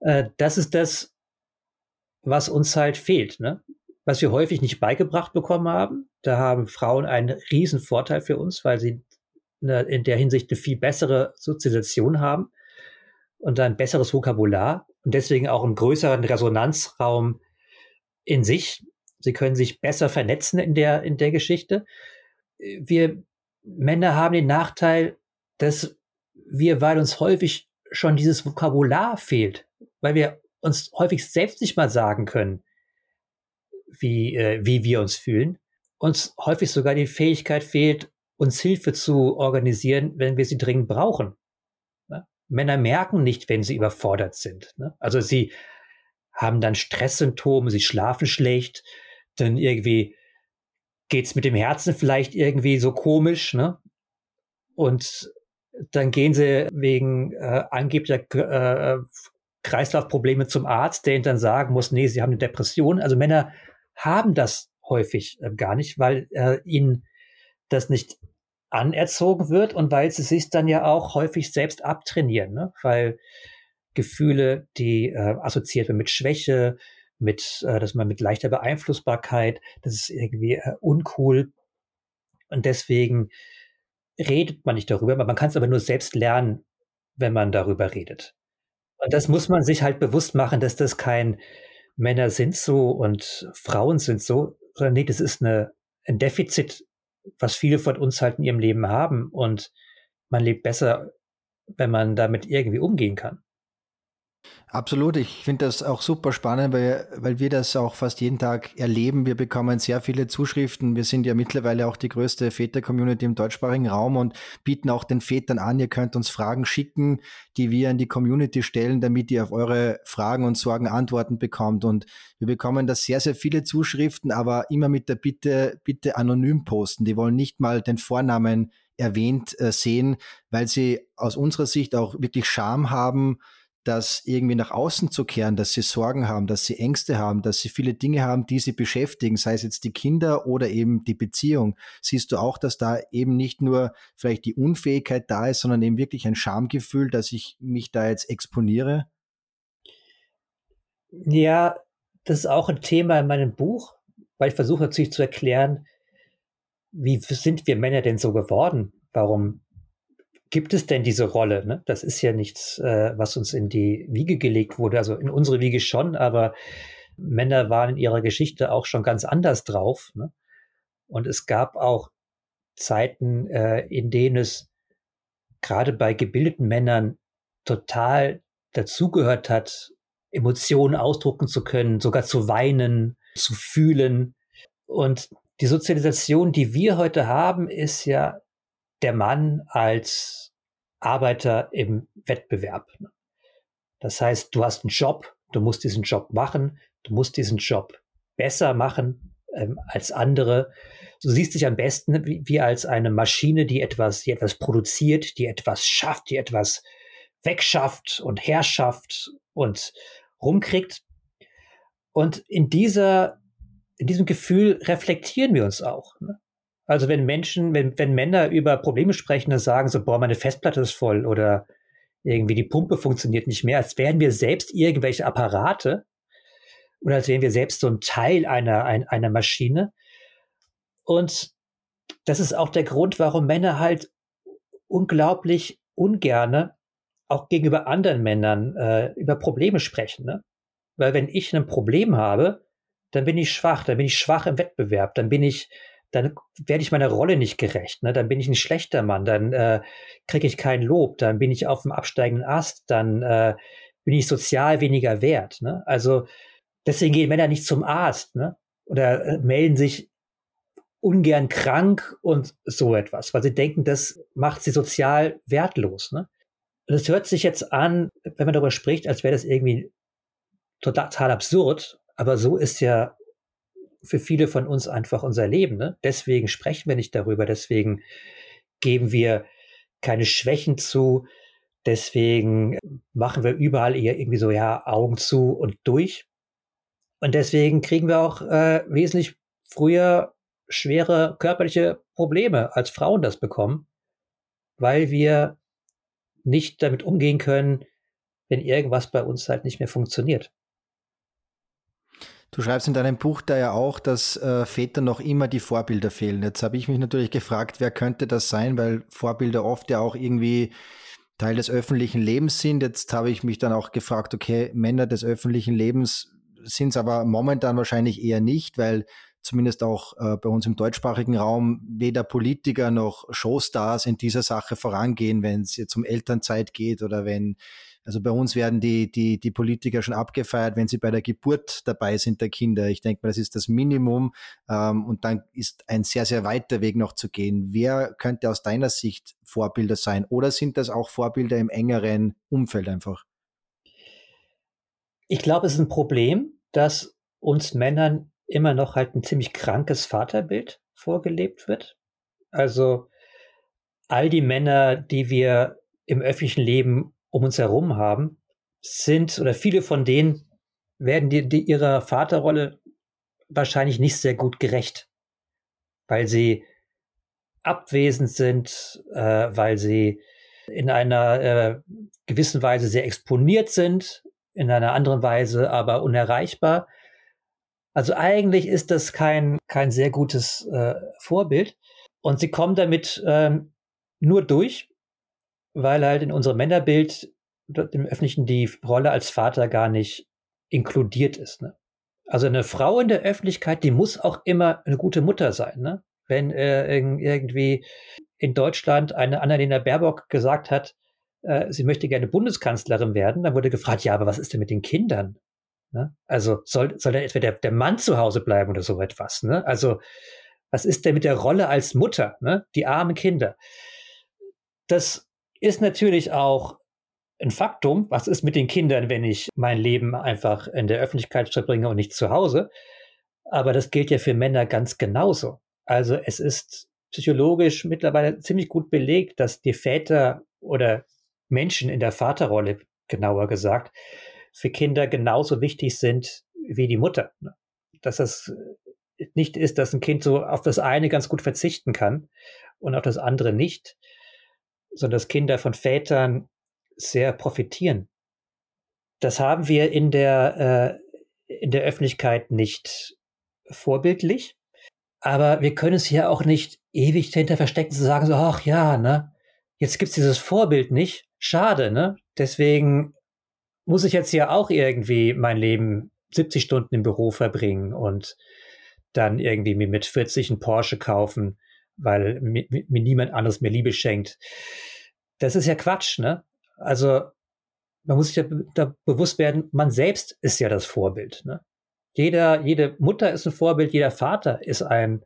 A: Äh, das ist das, was uns halt fehlt. Ne? Was wir häufig nicht beigebracht bekommen haben. Da haben Frauen einen riesen Vorteil für uns, weil sie eine, in der Hinsicht eine viel bessere Sozialisation haben und ein besseres Vokabular und deswegen auch einen größeren Resonanzraum in sich. Sie können sich besser vernetzen in der, in der Geschichte. Wir Männer haben den Nachteil, dass wir, weil uns häufig schon dieses Vokabular fehlt, weil wir uns häufig selbst nicht mal sagen können, wie, äh, wie wir uns fühlen. Uns häufig sogar die Fähigkeit fehlt, uns Hilfe zu organisieren, wenn wir sie dringend brauchen. Ne? Männer merken nicht, wenn sie überfordert sind. Ne? Also sie haben dann Stresssymptome, sie schlafen schlecht, dann irgendwie geht's mit dem Herzen vielleicht irgendwie so komisch, ne? Und dann gehen sie wegen äh, angeblicher äh, Kreislaufprobleme zum Arzt, der ihnen dann sagen muss, nee, sie haben eine Depression. Also Männer haben das häufig äh, gar nicht, weil äh, ihnen das nicht anerzogen wird und weil sie sich dann ja auch häufig selbst abtrainieren, ne? weil Gefühle, die äh, assoziiert werden mit Schwäche, mit, äh, dass man mit leichter Beeinflussbarkeit, das ist irgendwie äh, uncool. Und deswegen redet man nicht darüber, man kann es aber nur selbst lernen, wenn man darüber redet. Und das muss man sich halt bewusst machen, dass das kein Männer sind so und Frauen sind so, sondern nee, das ist eine, ein Defizit, was viele von uns halt in ihrem Leben haben. Und man lebt besser, wenn man damit irgendwie umgehen kann.
C: Absolut, ich finde das auch super spannend, weil, weil wir das auch fast jeden Tag erleben. Wir bekommen sehr viele Zuschriften. Wir sind ja mittlerweile auch die größte Väter-Community im deutschsprachigen Raum und bieten auch den Vätern an, ihr könnt uns Fragen schicken, die wir in die Community stellen, damit ihr auf eure Fragen und Sorgen Antworten bekommt. Und wir bekommen da sehr, sehr viele Zuschriften, aber immer mit der Bitte, bitte anonym posten. Die wollen nicht mal den Vornamen erwähnt äh, sehen, weil sie aus unserer Sicht auch wirklich Scham haben, das irgendwie nach außen zu kehren, dass sie Sorgen haben, dass sie Ängste haben, dass sie viele Dinge haben, die sie beschäftigen, sei es jetzt die Kinder oder eben die Beziehung. Siehst du auch, dass da eben nicht nur vielleicht die Unfähigkeit da ist, sondern eben wirklich ein Schamgefühl, dass ich mich da jetzt exponiere?
A: Ja, das ist auch ein Thema in meinem Buch, weil ich versuche natürlich zu erklären, wie sind wir Männer denn so geworden? Warum gibt es denn diese Rolle? Ne? Das ist ja nichts, äh, was uns in die Wiege gelegt wurde. Also in unsere Wiege schon, aber Männer waren in ihrer Geschichte auch schon ganz anders drauf. Ne? Und es gab auch Zeiten, äh, in denen es gerade bei gebildeten Männern total dazugehört hat, Emotionen ausdrucken zu können, sogar zu weinen, zu fühlen. Und die Sozialisation, die wir heute haben, ist ja der Mann als Arbeiter im Wettbewerb. Das heißt, du hast einen Job, du musst diesen Job machen, du musst diesen Job besser machen ähm, als andere. Du siehst dich am besten wie, wie, als eine Maschine, die etwas, die etwas produziert, die etwas schafft, die etwas wegschafft und herschafft und rumkriegt. Und in dieser, in diesem Gefühl reflektieren wir uns auch. Ne? Also wenn Menschen, wenn, wenn Männer über Probleme sprechen, dann sagen so, boah, meine Festplatte ist voll oder irgendwie die Pumpe funktioniert nicht mehr, als wären wir selbst irgendwelche Apparate oder als wären wir selbst so ein Teil einer, ein, einer Maschine. Und das ist auch der Grund, warum Männer halt unglaublich ungerne auch gegenüber anderen Männern äh, über Probleme sprechen. Ne? Weil wenn ich ein Problem habe, dann bin ich schwach, dann bin ich schwach im Wettbewerb, dann bin ich dann werde ich meiner Rolle nicht gerecht. Ne? Dann bin ich ein schlechter Mann, dann äh, kriege ich kein Lob, dann bin ich auf dem absteigenden Ast, dann äh, bin ich sozial weniger wert. Ne? Also deswegen gehen Männer nicht zum Arzt ne? oder äh, melden sich ungern krank und so etwas, weil sie denken, das macht sie sozial wertlos. Ne? Und es hört sich jetzt an, wenn man darüber spricht, als wäre das irgendwie total absurd, aber so ist ja für viele von uns einfach unser Leben. Ne? Deswegen sprechen wir nicht darüber, deswegen geben wir keine Schwächen zu, deswegen machen wir überall eher irgendwie so, ja, Augen zu und durch. Und deswegen kriegen wir auch äh, wesentlich früher schwere körperliche Probleme, als Frauen das bekommen, weil wir nicht damit umgehen können, wenn irgendwas bei uns halt nicht mehr funktioniert.
C: Du schreibst in deinem Buch da ja auch, dass äh, Väter noch immer die Vorbilder fehlen. Jetzt habe ich mich natürlich gefragt, wer könnte das sein, weil Vorbilder oft ja auch irgendwie Teil des öffentlichen Lebens sind. Jetzt habe ich mich dann auch gefragt, okay, Männer des öffentlichen Lebens sind es aber momentan wahrscheinlich eher nicht, weil zumindest auch äh, bei uns im deutschsprachigen Raum weder Politiker noch Showstars in dieser Sache vorangehen, wenn es jetzt um Elternzeit geht oder wenn also bei uns werden die, die, die Politiker schon abgefeiert, wenn sie bei der Geburt dabei sind der Kinder. Ich denke mal, das ist das Minimum. Ähm, und dann ist ein sehr, sehr weiter Weg noch zu gehen. Wer könnte aus deiner Sicht Vorbilder sein? Oder sind das auch Vorbilder im engeren Umfeld einfach?
A: Ich glaube, es ist ein Problem, dass uns Männern immer noch halt ein ziemlich krankes Vaterbild vorgelebt wird. Also all die Männer, die wir im öffentlichen Leben um uns herum haben, sind oder viele von denen werden die, die ihrer Vaterrolle wahrscheinlich nicht sehr gut gerecht, weil sie abwesend sind, äh, weil sie in einer äh, gewissen Weise sehr exponiert sind, in einer anderen Weise aber unerreichbar. Also eigentlich ist das kein, kein sehr gutes äh, Vorbild. Und sie kommen damit ähm, nur durch, weil halt in unserem Männerbild im Öffentlichen die Rolle als Vater gar nicht inkludiert ist. Ne? Also eine Frau in der Öffentlichkeit, die muss auch immer eine gute Mutter sein. Ne? Wenn äh, irgendwie in Deutschland eine Annalena Baerbock gesagt hat, äh, sie möchte gerne Bundeskanzlerin werden, dann wurde gefragt, ja, aber was ist denn mit den Kindern? Ne? Also soll, soll dann etwa der, der Mann zu Hause bleiben oder so etwas? Ne? Also was ist denn mit der Rolle als Mutter? Ne? Die armen Kinder. Das ist natürlich auch ein Faktum. Was ist mit den Kindern, wenn ich mein Leben einfach in der Öffentlichkeit verbringe und nicht zu Hause? Aber das gilt ja für Männer ganz genauso. Also es ist psychologisch mittlerweile ziemlich gut belegt, dass die Väter oder Menschen in der Vaterrolle, genauer gesagt, für Kinder genauso wichtig sind wie die Mutter. Dass das nicht ist, dass ein Kind so auf das eine ganz gut verzichten kann und auf das andere nicht, sondern dass Kinder von Vätern sehr profitieren. Das haben wir in der, äh, in der Öffentlichkeit nicht vorbildlich, aber wir können es hier auch nicht ewig dahinter verstecken zu sagen, so, ach ja, ne, jetzt gibt's dieses Vorbild nicht, schade, ne, deswegen muss ich jetzt ja auch irgendwie mein Leben 70 Stunden im Büro verbringen und dann irgendwie mir mit 40 einen Porsche kaufen, weil mir, mir niemand anderes mehr Liebe schenkt. Das ist ja Quatsch, ne? Also man muss sich ja da bewusst werden, man selbst ist ja das Vorbild. Ne? Jeder, jede Mutter ist ein Vorbild, jeder Vater ist ein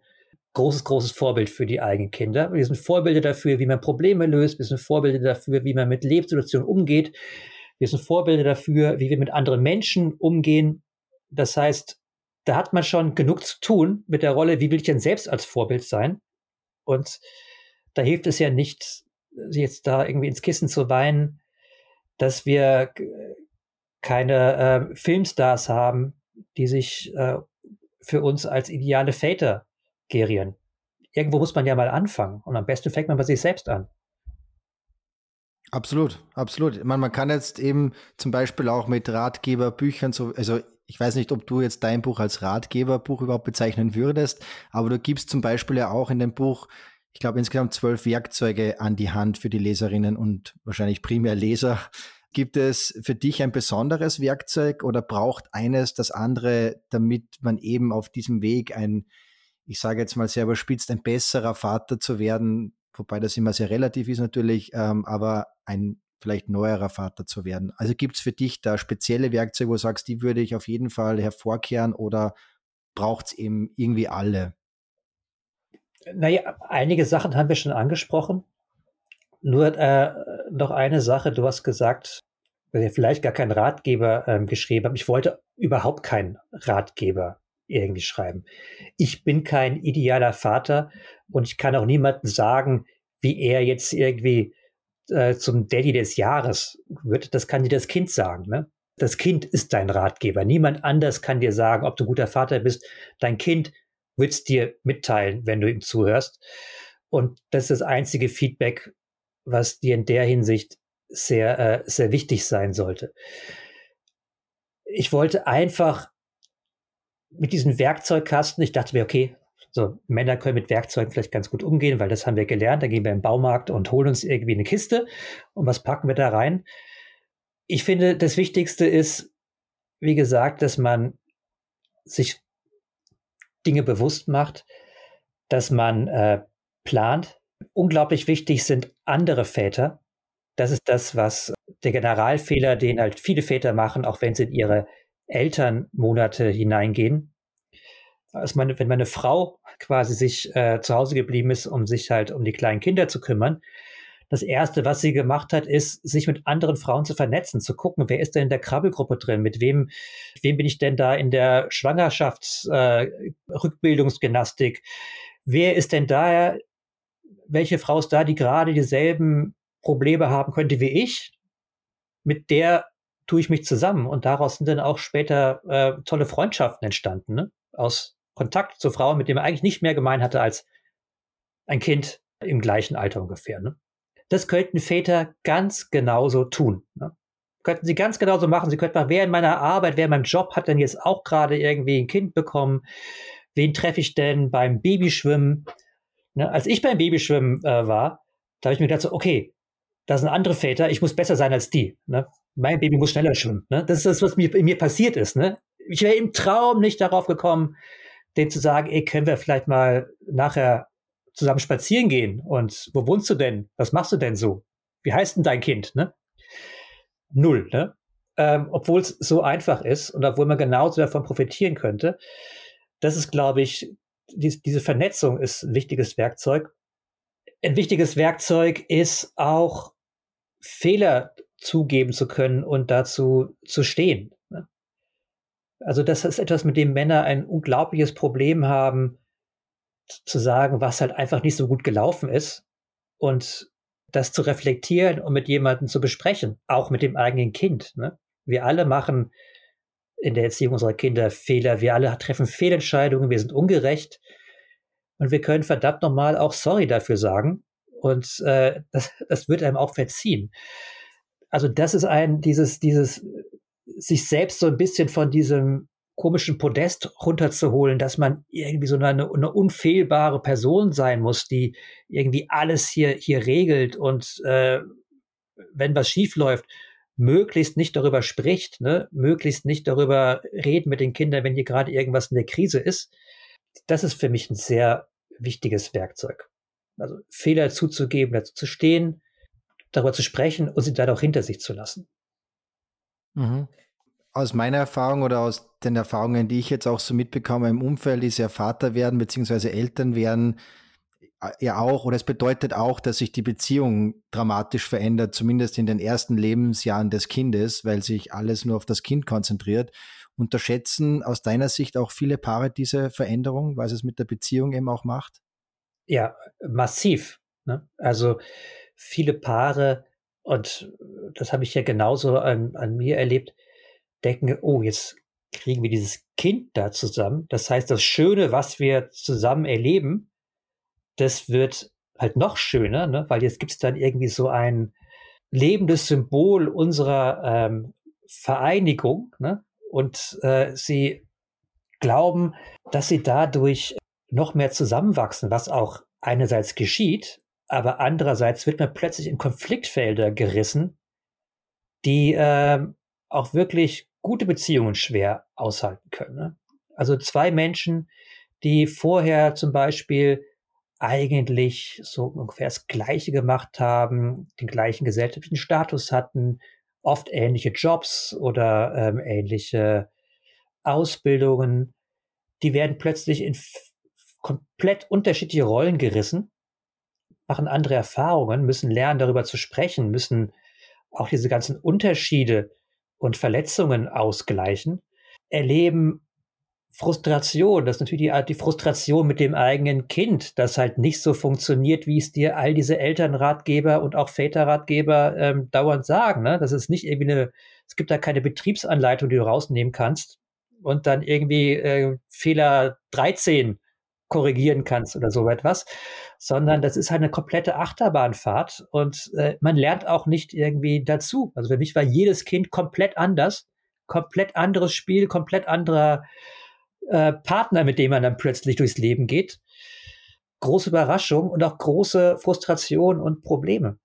A: großes, großes Vorbild für die eigenen Kinder. Wir sind Vorbilder dafür, wie man Probleme löst. Wir sind Vorbilder dafür, wie man mit Lebenssituationen umgeht. Wir sind Vorbilder dafür, wie wir mit anderen Menschen umgehen. Das heißt, da hat man schon genug zu tun mit der Rolle, wie will ich denn selbst als Vorbild sein? Und da hilft es ja nicht, jetzt da irgendwie ins Kissen zu weinen, dass wir keine äh, Filmstars haben, die sich äh, für uns als ideale Väter gerieren. Irgendwo muss man ja mal anfangen und am besten fängt man bei sich selbst an.
C: Absolut, absolut. Man, man kann jetzt eben zum Beispiel auch mit Ratgeberbüchern so, also ich weiß nicht, ob du jetzt dein Buch als Ratgeberbuch überhaupt bezeichnen würdest, aber du gibst zum Beispiel ja auch in dem Buch ich glaube, insgesamt zwölf Werkzeuge an die Hand für die Leserinnen und wahrscheinlich primär Leser. Gibt es für dich ein besonderes Werkzeug oder braucht eines das andere, damit man eben auf diesem Weg ein, ich sage jetzt mal sehr überspitzt, ein besserer Vater zu werden, wobei das immer sehr relativ ist natürlich, ähm, aber ein vielleicht neuerer Vater zu werden. Also gibt es für dich da spezielle Werkzeuge, wo du sagst, die würde ich auf jeden Fall hervorkehren oder braucht es eben irgendwie alle?
A: Naja, einige Sachen haben wir schon angesprochen. Nur äh, noch eine Sache, du hast gesagt, vielleicht gar keinen Ratgeber ähm, geschrieben habt. Ich wollte überhaupt keinen Ratgeber irgendwie schreiben. Ich bin kein idealer Vater und ich kann auch niemandem sagen, wie er jetzt irgendwie äh, zum Daddy des Jahres wird. Das kann dir das Kind sagen. Ne? Das Kind ist dein Ratgeber. Niemand anders kann dir sagen, ob du guter Vater bist. Dein Kind wird es dir mitteilen, wenn du ihm zuhörst. Und das ist das einzige Feedback, was dir in der Hinsicht sehr, äh, sehr wichtig sein sollte. Ich wollte einfach mit diesem Werkzeugkasten, ich dachte mir, okay, so Männer können mit Werkzeugen vielleicht ganz gut umgehen, weil das haben wir gelernt. Da gehen wir im Baumarkt und holen uns irgendwie eine Kiste und was packen wir da rein? Ich finde, das Wichtigste ist, wie gesagt, dass man sich Dinge bewusst macht, dass man äh, plant. Unglaublich wichtig sind andere Väter. Das ist das, was der Generalfehler, den halt viele Väter machen, auch wenn sie in ihre Elternmonate hineingehen. Also meine, wenn meine Frau quasi sich äh, zu Hause geblieben ist, um sich halt um die kleinen Kinder zu kümmern, das erste, was sie gemacht hat, ist, sich mit anderen Frauen zu vernetzen, zu gucken, wer ist denn in der Krabbelgruppe drin, mit wem, wem bin ich denn da in der Schwangerschaftsrückbildungsgymnastik, äh, wer ist denn da, welche Frau ist da, die gerade dieselben Probleme haben könnte wie ich, mit der tue ich mich zusammen und daraus sind dann auch später äh, tolle Freundschaften entstanden, ne? aus Kontakt zu Frauen, mit denen man eigentlich nicht mehr gemein hatte als ein Kind im gleichen Alter ungefähr. Ne? Das könnten Väter ganz genauso tun. Ne? Könnten Sie ganz genauso machen. Sie könnten mal, wer in meiner Arbeit, wer in meinem Job hat denn jetzt auch gerade irgendwie ein Kind bekommen? Wen treffe ich denn beim Babyschwimmen? Ne, als ich beim Babyschwimmen äh, war, da habe ich mir gedacht, so, okay, da sind andere Väter, ich muss besser sein als die. Ne? Mein Baby muss schneller schwimmen. Ne? Das ist das, was mir, in mir passiert ist. Ne? Ich wäre im Traum nicht darauf gekommen, denen zu sagen, ey, können wir vielleicht mal nachher zusammen spazieren gehen? Und wo wohnst du denn? Was machst du denn so? Wie heißt denn dein Kind? Ne? Null, ne? Ähm, obwohl es so einfach ist und obwohl man genauso davon profitieren könnte. Das ist, glaube ich, die, diese Vernetzung ist ein wichtiges Werkzeug. Ein wichtiges Werkzeug ist auch Fehler zugeben zu können und dazu zu stehen. Also das ist etwas, mit dem Männer ein unglaubliches Problem haben, zu sagen, was halt einfach nicht so gut gelaufen ist und das zu reflektieren und mit jemandem zu besprechen, auch mit dem eigenen Kind. Ne? Wir alle machen in der Erziehung unserer Kinder Fehler, wir alle treffen Fehlentscheidungen, wir sind ungerecht und wir können verdammt nochmal auch sorry dafür sagen und äh, <laughs> das, das wird einem auch verziehen. Also das ist ein, dieses, dieses, sich selbst so ein bisschen von diesem komischen Podest runterzuholen, dass man irgendwie so eine, eine unfehlbare Person sein muss, die irgendwie alles hier, hier regelt und äh, wenn was schief läuft, möglichst nicht darüber spricht, ne? möglichst nicht darüber reden mit den Kindern, wenn hier gerade irgendwas in der Krise ist. Das ist für mich ein sehr wichtiges Werkzeug. Also Fehler zuzugeben, dazu zu stehen, darüber zu sprechen und sie dann auch hinter sich zu lassen.
C: Mhm aus meiner Erfahrung oder aus den Erfahrungen, die ich jetzt auch so mitbekomme im Umfeld, ist ja Vater werden beziehungsweise Eltern werden äh, ja auch, oder es bedeutet auch, dass sich die Beziehung dramatisch verändert, zumindest in den ersten Lebensjahren des Kindes, weil sich alles nur auf das Kind konzentriert. Unterschätzen aus deiner Sicht auch viele Paare diese Veränderung, was es mit der Beziehung eben auch macht?
A: Ja, massiv. Ne? Also viele Paare, und das habe ich ja genauso an, an mir erlebt, denken, oh, jetzt kriegen wir dieses Kind da zusammen. Das heißt, das Schöne, was wir zusammen erleben, das wird halt noch schöner, ne? weil jetzt gibt es dann irgendwie so ein lebendes Symbol unserer ähm, Vereinigung. Ne? Und äh, sie glauben, dass sie dadurch noch mehr zusammenwachsen, was auch einerseits geschieht, aber andererseits wird man plötzlich in Konfliktfelder gerissen, die äh, auch wirklich gute Beziehungen schwer aushalten können. Ne? Also zwei Menschen, die vorher zum Beispiel eigentlich so ungefähr das Gleiche gemacht haben, den gleichen gesellschaftlichen Status hatten, oft ähnliche Jobs oder ähm, ähnliche Ausbildungen, die werden plötzlich in komplett unterschiedliche Rollen gerissen, machen andere Erfahrungen, müssen lernen, darüber zu sprechen, müssen auch diese ganzen Unterschiede und Verletzungen ausgleichen, erleben Frustration, das ist natürlich die, die Frustration mit dem eigenen Kind, das halt nicht so funktioniert, wie es dir all diese Elternratgeber und auch Väterratgeber ähm, dauernd sagen. Ne? Das ist nicht irgendwie eine, es gibt da keine Betriebsanleitung, die du rausnehmen kannst und dann irgendwie äh, Fehler 13 korrigieren kannst oder so etwas, sondern das ist halt eine komplette Achterbahnfahrt und äh, man lernt auch nicht irgendwie dazu. Also für mich war jedes Kind komplett anders, komplett anderes Spiel, komplett anderer äh, Partner, mit dem man dann plötzlich durchs Leben geht. Große Überraschung und auch große Frustration und Probleme.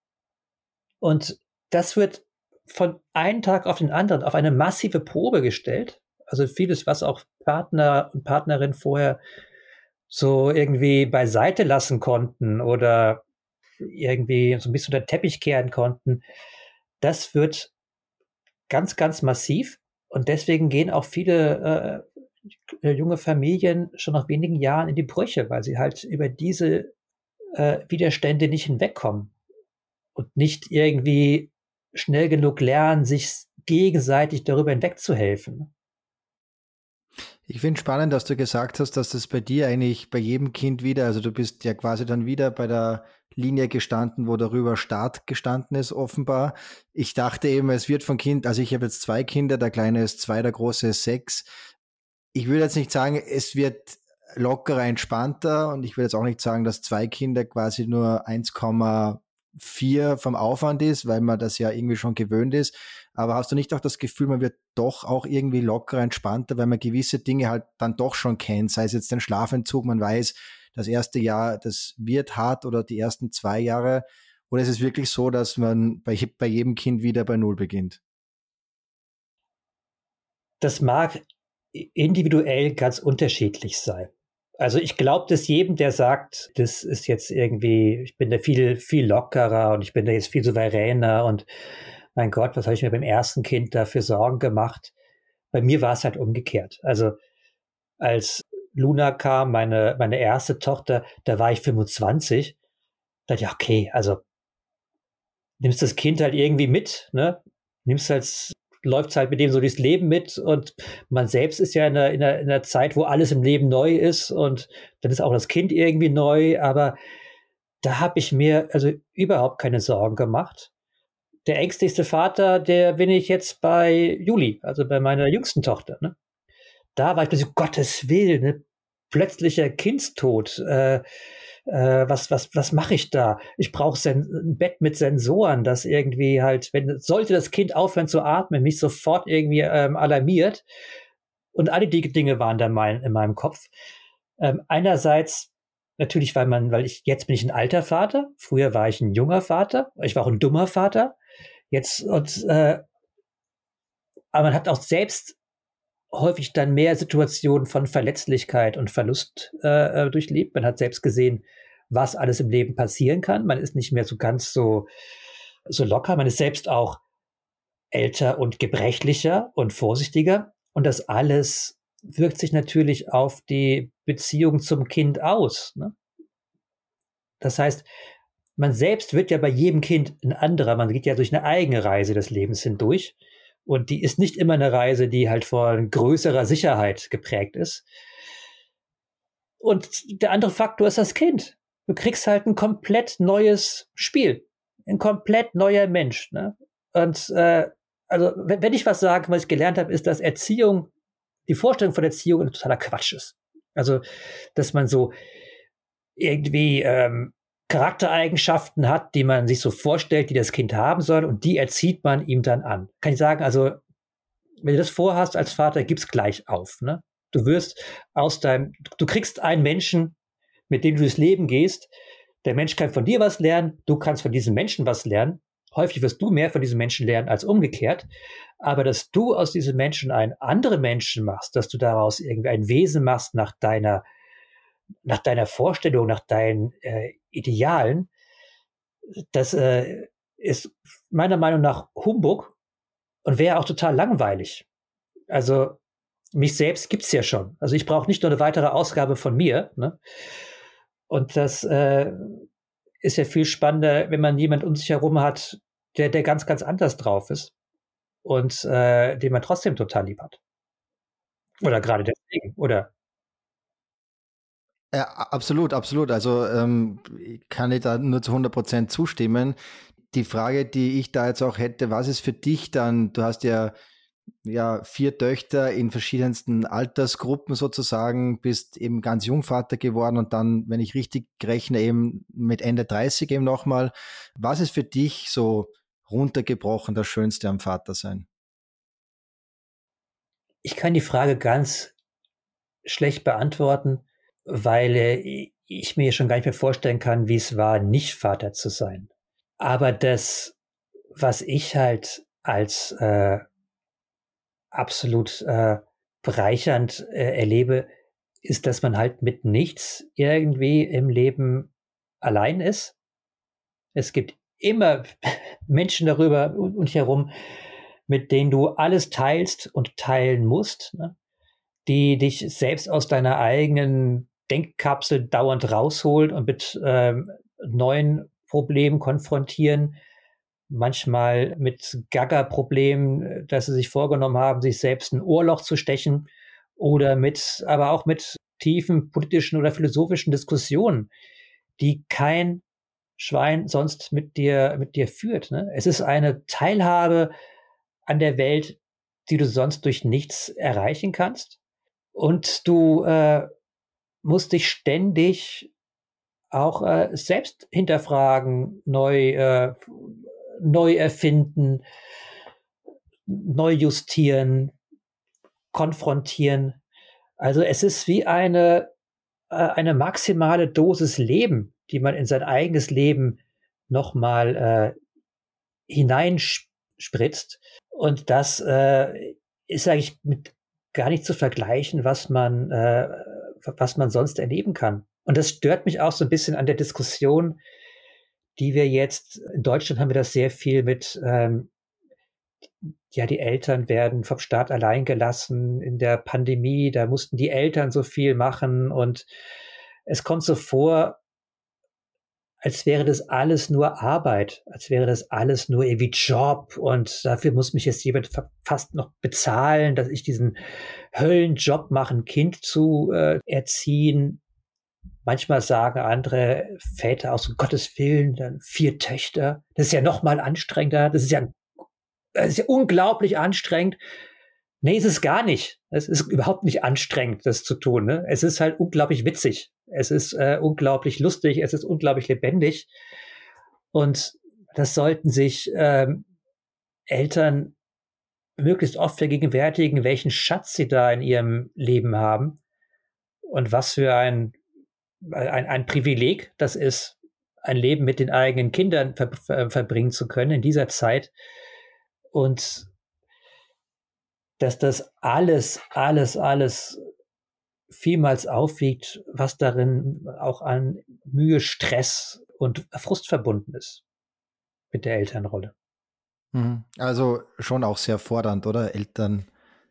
A: Und das wird von einem Tag auf den anderen auf eine massive Probe gestellt. Also vieles, was auch Partner und Partnerin vorher so irgendwie beiseite lassen konnten oder irgendwie so ein bisschen unter den Teppich kehren konnten, das wird ganz, ganz massiv. Und deswegen gehen auch viele äh, junge Familien schon nach wenigen Jahren in die Brüche, weil sie halt über diese äh, Widerstände nicht hinwegkommen und nicht irgendwie schnell genug lernen, sich gegenseitig darüber hinwegzuhelfen.
C: Ich finde spannend, dass du gesagt hast, dass das bei dir eigentlich bei jedem Kind wieder, also du bist ja quasi dann wieder bei der Linie gestanden, wo darüber Start gestanden ist, offenbar. Ich dachte eben, es wird von Kind, also ich habe jetzt zwei Kinder, der kleine ist zwei, der große ist sechs. Ich würde jetzt nicht sagen, es wird lockerer, entspannter und ich würde jetzt auch nicht sagen, dass zwei Kinder quasi nur 1, vier vom Aufwand ist, weil man das ja irgendwie schon gewöhnt ist. Aber hast du nicht auch das Gefühl, man wird doch auch irgendwie lockerer, entspannter, weil man gewisse Dinge halt dann doch schon kennt, sei es jetzt den Schlafentzug, man weiß, das erste Jahr, das wird hart oder die ersten zwei Jahre. Oder ist es wirklich so, dass man bei, bei jedem Kind wieder bei Null beginnt?
A: Das mag individuell ganz unterschiedlich sein. Also ich glaube das jedem, der sagt, das ist jetzt irgendwie, ich bin da viel, viel lockerer und ich bin da jetzt viel souveräner und mein Gott, was habe ich mir beim ersten Kind dafür Sorgen gemacht? Bei mir war es halt umgekehrt. Also als Luna kam, meine, meine erste Tochter, da war ich 25. Da dachte ich, okay, also nimmst das Kind halt irgendwie mit, ne? Nimmst halt läuft halt mit dem so durchs Leben mit und man selbst ist ja in einer, in, einer, in einer Zeit, wo alles im Leben neu ist und dann ist auch das Kind irgendwie neu, aber da habe ich mir also überhaupt keine Sorgen gemacht. Der ängstlichste Vater, der bin ich jetzt bei Juli, also bei meiner jüngsten Tochter. Ne? Da war ich plötzlich, Gottes Willen, ne? plötzlicher Kindstod. Äh, äh, was, was, was mache ich da? Ich brauche ein Bett mit Sensoren, das irgendwie halt, wenn sollte das Kind aufhören zu atmen, mich sofort irgendwie ähm, alarmiert. Und alle die Dinge waren da mein, in meinem Kopf. Ähm, einerseits natürlich, weil man, weil ich jetzt bin ich ein alter Vater. Früher war ich ein junger Vater. Ich war auch ein dummer Vater. Jetzt und äh, aber man hat auch selbst häufig dann mehr Situationen von Verletzlichkeit und Verlust äh, äh, durchlebt. Man hat selbst gesehen, was alles im Leben passieren kann. Man ist nicht mehr so ganz so, so locker. Man ist selbst auch älter und gebrechlicher und vorsichtiger. Und das alles wirkt sich natürlich auf die Beziehung zum Kind aus. Ne? Das heißt, man selbst wird ja bei jedem Kind ein anderer. Man geht ja durch eine eigene Reise des Lebens hindurch. Und die ist nicht immer eine Reise, die halt von größerer Sicherheit geprägt ist. Und der andere Faktor ist das Kind. Du kriegst halt ein komplett neues Spiel. Ein komplett neuer Mensch. Ne? Und äh, also, wenn, wenn ich was sage, was ich gelernt habe, ist, dass Erziehung, die Vorstellung von Erziehung totaler Quatsch ist. Also, dass man so irgendwie ähm, Charaktereigenschaften hat, die man sich so vorstellt, die das Kind haben soll, und die erzieht man ihm dann an. Kann ich sagen, also, wenn du das vorhast als Vater, gib's gleich auf. Ne? Du wirst aus deinem, du kriegst einen Menschen, mit dem du durchs Leben gehst. Der Mensch kann von dir was lernen, du kannst von diesem Menschen was lernen. Häufig wirst du mehr von diesem Menschen lernen als umgekehrt. Aber dass du aus diesem Menschen einen anderen Menschen machst, dass du daraus irgendwie ein Wesen machst nach deiner nach deiner Vorstellung, nach deinen äh, Idealen, das äh, ist meiner Meinung nach Humbug und wäre auch total langweilig. Also mich selbst gibt's ja schon. Also ich brauche nicht nur eine weitere Ausgabe von mir. Ne? Und das äh, ist ja viel spannender, wenn man jemand um sich herum hat, der, der ganz, ganz anders drauf ist und äh, den man trotzdem total lieb hat. Oder gerade deswegen. Oder
C: ja, absolut, absolut. Also ähm, kann ich da nur zu 100 Prozent zustimmen. Die Frage, die ich da jetzt auch hätte, was ist für dich dann, du hast ja, ja vier Töchter in verschiedensten Altersgruppen sozusagen, bist eben ganz Jungvater geworden und dann, wenn ich richtig rechne, eben mit Ende 30 eben nochmal. Was ist für dich so runtergebrochen das Schönste am Vatersein?
A: Ich kann die Frage ganz schlecht beantworten weil äh, ich mir schon gar nicht mehr vorstellen kann, wie es war, nicht Vater zu sein. Aber das, was ich halt als äh, absolut äh, bereichernd äh, erlebe, ist, dass man halt mit nichts irgendwie im Leben allein ist. Es gibt immer <laughs> Menschen darüber und herum, mit denen du alles teilst und teilen musst, ne? die dich selbst aus deiner eigenen Denkkapsel dauernd rausholt und mit ähm, neuen Problemen konfrontieren. Manchmal mit Gaga-Problemen, dass sie sich vorgenommen haben, sich selbst ein Ohrloch zu stechen oder mit, aber auch mit tiefen politischen oder philosophischen Diskussionen, die kein Schwein sonst mit dir, mit dir führt. Ne? Es ist eine Teilhabe an der Welt, die du sonst durch nichts erreichen kannst. Und du äh, musst dich ständig auch äh, selbst hinterfragen, neu, äh, neu erfinden, neu justieren, konfrontieren. Also es ist wie eine, äh, eine maximale Dosis Leben, die man in sein eigenes Leben nochmal äh, hineinspritzt. Und das äh, ist eigentlich mit gar nicht zu vergleichen, was man, äh, was man sonst erleben kann. Und das stört mich auch so ein bisschen an der Diskussion, die wir jetzt, in Deutschland haben wir das sehr viel mit, ähm, ja, die Eltern werden vom Staat allein gelassen in der Pandemie, da mussten die Eltern so viel machen und es kommt so vor, als wäre das alles nur Arbeit, als wäre das alles nur irgendwie Job und dafür muss mich jetzt jemand fast noch bezahlen, dass ich diesen Höllenjob mache, ein Kind zu äh, erziehen. Manchmal sagen andere Väter aus Gottes Willen, dann vier Töchter. Das ist ja noch mal anstrengender. Das ist ja, das ist ja unglaublich anstrengend. Nee, ist es gar nicht. Es ist überhaupt nicht anstrengend, das zu tun. Ne? Es ist halt unglaublich witzig. Es ist äh, unglaublich lustig. Es ist unglaublich lebendig. Und das sollten sich ähm, Eltern möglichst oft vergegenwärtigen, welchen Schatz sie da in ihrem Leben haben und was für ein, ein, ein Privileg das ist, ein Leben mit den eigenen Kindern ver, ver, verbringen zu können in dieser Zeit. Und dass das alles, alles, alles vielmals aufwiegt, was darin auch an Mühe, Stress und Frust verbunden ist mit der Elternrolle.
C: Mhm. Also schon auch sehr fordernd, oder? Eltern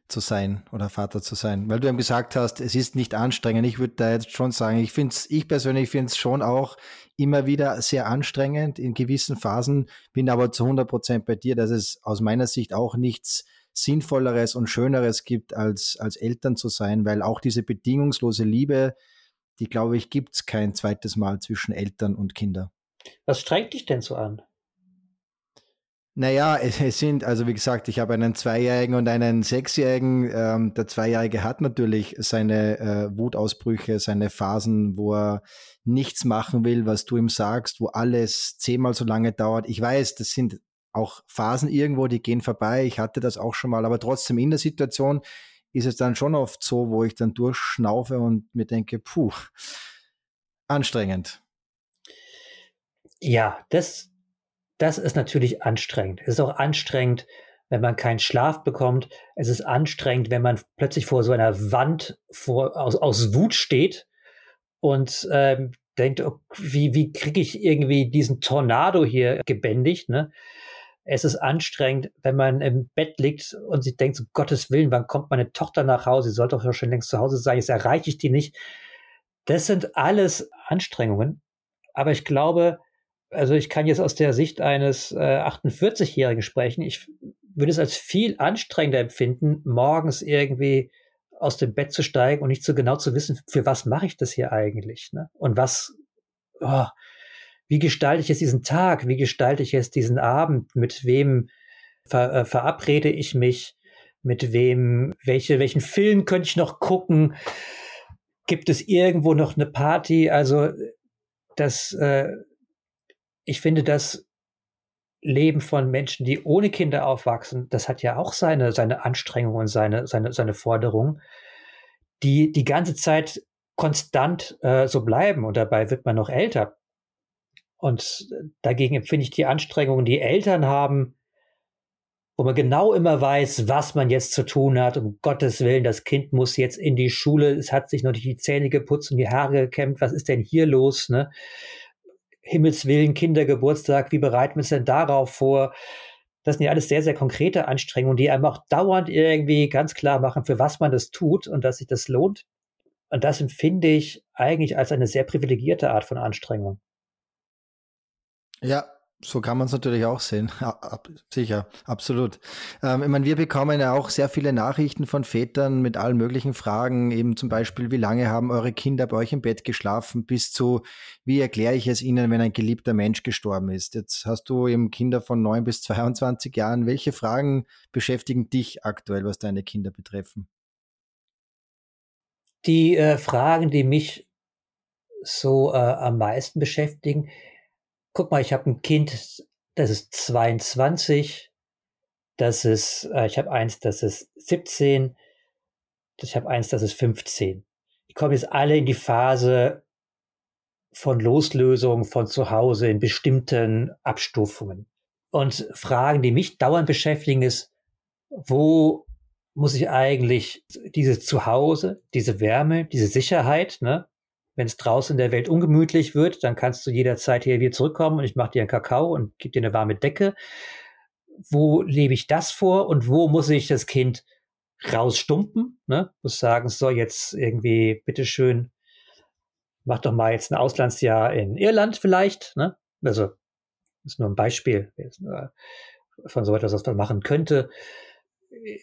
C: zu sein oder Vater zu sein. Weil du eben gesagt hast, es ist nicht anstrengend. Ich würde da jetzt schon sagen, ich finde es, ich persönlich finde es schon auch immer wieder sehr anstrengend in gewissen Phasen, bin aber zu 100 Prozent bei dir, dass es aus meiner Sicht auch nichts Sinnvolleres und Schöneres gibt, als, als Eltern zu sein, weil auch diese bedingungslose Liebe, die glaube ich, gibt es kein zweites Mal zwischen Eltern und Kindern.
A: Was strengt dich denn so an?
C: Naja, es, es sind, also wie gesagt, ich habe einen Zweijährigen und einen Sechsjährigen. Ähm, der Zweijährige hat natürlich seine äh, Wutausbrüche, seine Phasen, wo er nichts machen will, was du ihm sagst, wo alles zehnmal so lange dauert. Ich weiß, das sind auch Phasen irgendwo, die gehen vorbei. Ich hatte das auch schon mal, aber trotzdem in der Situation ist es dann schon oft so, wo ich dann durchschnaufe und mir denke, puh, anstrengend.
A: Ja, das, das ist natürlich anstrengend. Es ist auch anstrengend, wenn man keinen Schlaf bekommt. Es ist anstrengend, wenn man plötzlich vor so einer Wand vor, aus, aus Wut steht und ähm, denkt, oh, wie, wie kriege ich irgendwie diesen Tornado hier gebändigt? Ne? Es ist anstrengend, wenn man im Bett liegt und sich denkt, um Gottes Willen, wann kommt meine Tochter nach Hause? Sie sollte doch schon längst zu Hause sein, jetzt erreiche ich die nicht. Das sind alles Anstrengungen. Aber ich glaube, also ich kann jetzt aus der Sicht eines äh, 48-Jährigen sprechen. Ich würde es als viel anstrengender empfinden, morgens irgendwie aus dem Bett zu steigen und nicht so genau zu wissen, für was mache ich das hier eigentlich? Ne? Und was, oh, wie gestalte ich jetzt diesen Tag? Wie gestalte ich jetzt diesen Abend? Mit wem ver, äh, verabrede ich mich? Mit wem, welche, welchen Film könnte ich noch gucken? Gibt es irgendwo noch eine Party? Also, das, äh, ich finde, das Leben von Menschen, die ohne Kinder aufwachsen, das hat ja auch seine, seine Anstrengungen und seine, seine, seine Forderungen, die die ganze Zeit konstant äh, so bleiben und dabei wird man noch älter. Und dagegen empfinde ich die Anstrengungen, die Eltern haben, wo man genau immer weiß, was man jetzt zu tun hat. Um Gottes Willen, das Kind muss jetzt in die Schule. Es hat sich noch nicht die Zähne geputzt und die Haare gekämmt. Was ist denn hier los? Ne? Himmels Willen, Kindergeburtstag. Wie bereiten wir es denn darauf vor? Das sind ja alles sehr, sehr konkrete Anstrengungen, die einem auch dauernd irgendwie ganz klar machen, für was man das tut und dass sich das lohnt. Und das empfinde ich eigentlich als eine sehr privilegierte Art von Anstrengung.
C: Ja, so kann man es natürlich auch sehen. <laughs> Ab, sicher, absolut. Ähm, ich meine, wir bekommen ja auch sehr viele Nachrichten von Vätern mit allen möglichen Fragen, eben zum Beispiel, wie lange haben eure Kinder bei euch im Bett geschlafen, bis zu, wie erkläre ich es ihnen, wenn ein geliebter Mensch gestorben ist. Jetzt hast du eben Kinder von 9 bis 22 Jahren. Welche Fragen beschäftigen dich aktuell, was deine Kinder betreffen?
A: Die äh, Fragen, die mich so äh, am meisten beschäftigen. Guck mal, ich habe ein Kind, das ist 22, das ist, äh, ich habe eins, das ist 17, ich habe eins, das ist 15. Die kommen jetzt alle in die Phase von Loslösung von zu Hause in bestimmten Abstufungen. Und Fragen, die mich dauernd beschäftigen, ist, wo muss ich eigentlich dieses Zuhause, diese Wärme, diese Sicherheit, ne? Wenn es draußen in der Welt ungemütlich wird, dann kannst du jederzeit hier wieder zurückkommen und ich mache dir einen Kakao und gebe dir eine warme Decke. Wo lebe ich das vor und wo muss ich das Kind rausstumpen? Ne? Muss sagen, so jetzt irgendwie, bitteschön, mach doch mal jetzt ein Auslandsjahr in Irland vielleicht. Ne? Also, ist nur ein Beispiel von so etwas, was man machen könnte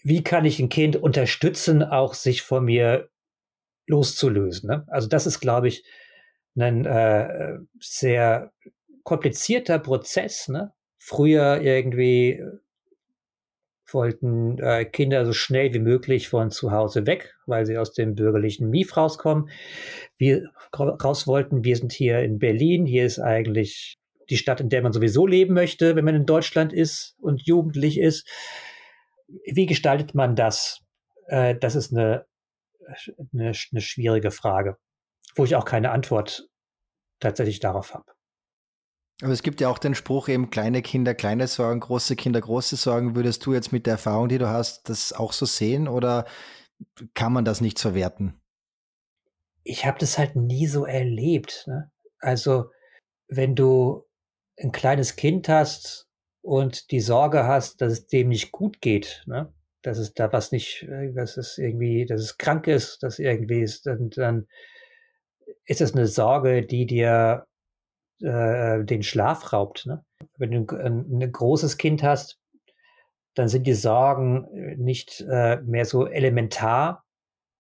A: wie kann ich ein Kind unterstützen, auch sich von mir loszulösen. Ne? Also das ist, glaube ich, ein äh, sehr komplizierter Prozess. Ne? Früher irgendwie wollten äh, Kinder so schnell wie möglich von zu Hause weg, weil sie aus dem bürgerlichen Mief rauskommen. Wir raus wollten, wir sind hier in Berlin. Hier ist eigentlich die Stadt, in der man sowieso leben möchte, wenn man in Deutschland ist und jugendlich ist wie gestaltet man das? Äh, das ist eine, eine, eine schwierige Frage, wo ich auch keine Antwort tatsächlich darauf habe.
C: Aber es gibt ja auch den Spruch eben kleine Kinder kleine Sorgen, große Kinder große Sorgen. Würdest du jetzt mit der Erfahrung, die du hast, das auch so sehen oder kann man das nicht verwerten?
A: Ich habe das halt nie so erlebt. Ne? Also wenn du ein kleines Kind hast und die Sorge hast, dass es dem nicht gut geht, ne? Dass es da was nicht, äh, dass es irgendwie, dass es krank ist, dass irgendwie ist, dann, dann ist es eine Sorge, die dir äh, den Schlaf raubt. Ne? Wenn du ein, ein großes Kind hast, dann sind die Sorgen äh, nicht äh, mehr so elementar,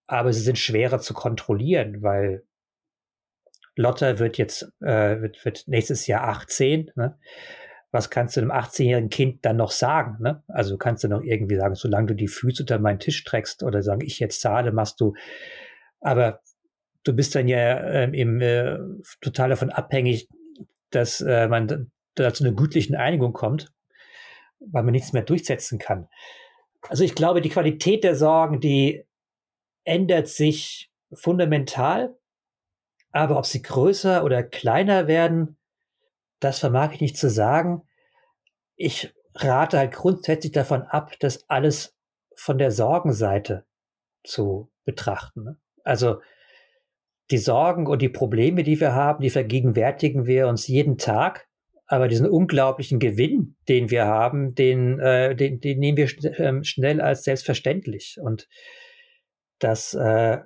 A: aber sie sind schwerer zu kontrollieren, weil Lotta wird jetzt äh, wird, wird nächstes Jahr 18. Ne? Was kannst du einem 18-jährigen Kind dann noch sagen? Ne? Also kannst du noch irgendwie sagen, solange du die Füße unter meinen Tisch trägst oder sagen, ich jetzt zahle, machst du. Aber du bist dann ja ähm, im, äh, total davon abhängig, dass äh, man da zu einer gütlichen Einigung kommt, weil man nichts mehr durchsetzen kann. Also ich glaube, die Qualität der Sorgen, die ändert sich fundamental, aber ob sie größer oder kleiner werden, das vermag ich nicht zu sagen. Ich rate halt grundsätzlich davon ab, das alles von der Sorgenseite zu betrachten. Ne? Also die Sorgen und die Probleme, die wir haben, die vergegenwärtigen wir uns jeden Tag. Aber diesen unglaublichen Gewinn, den wir haben, den, äh, den, den nehmen wir schn äh, schnell als selbstverständlich. Und das äh,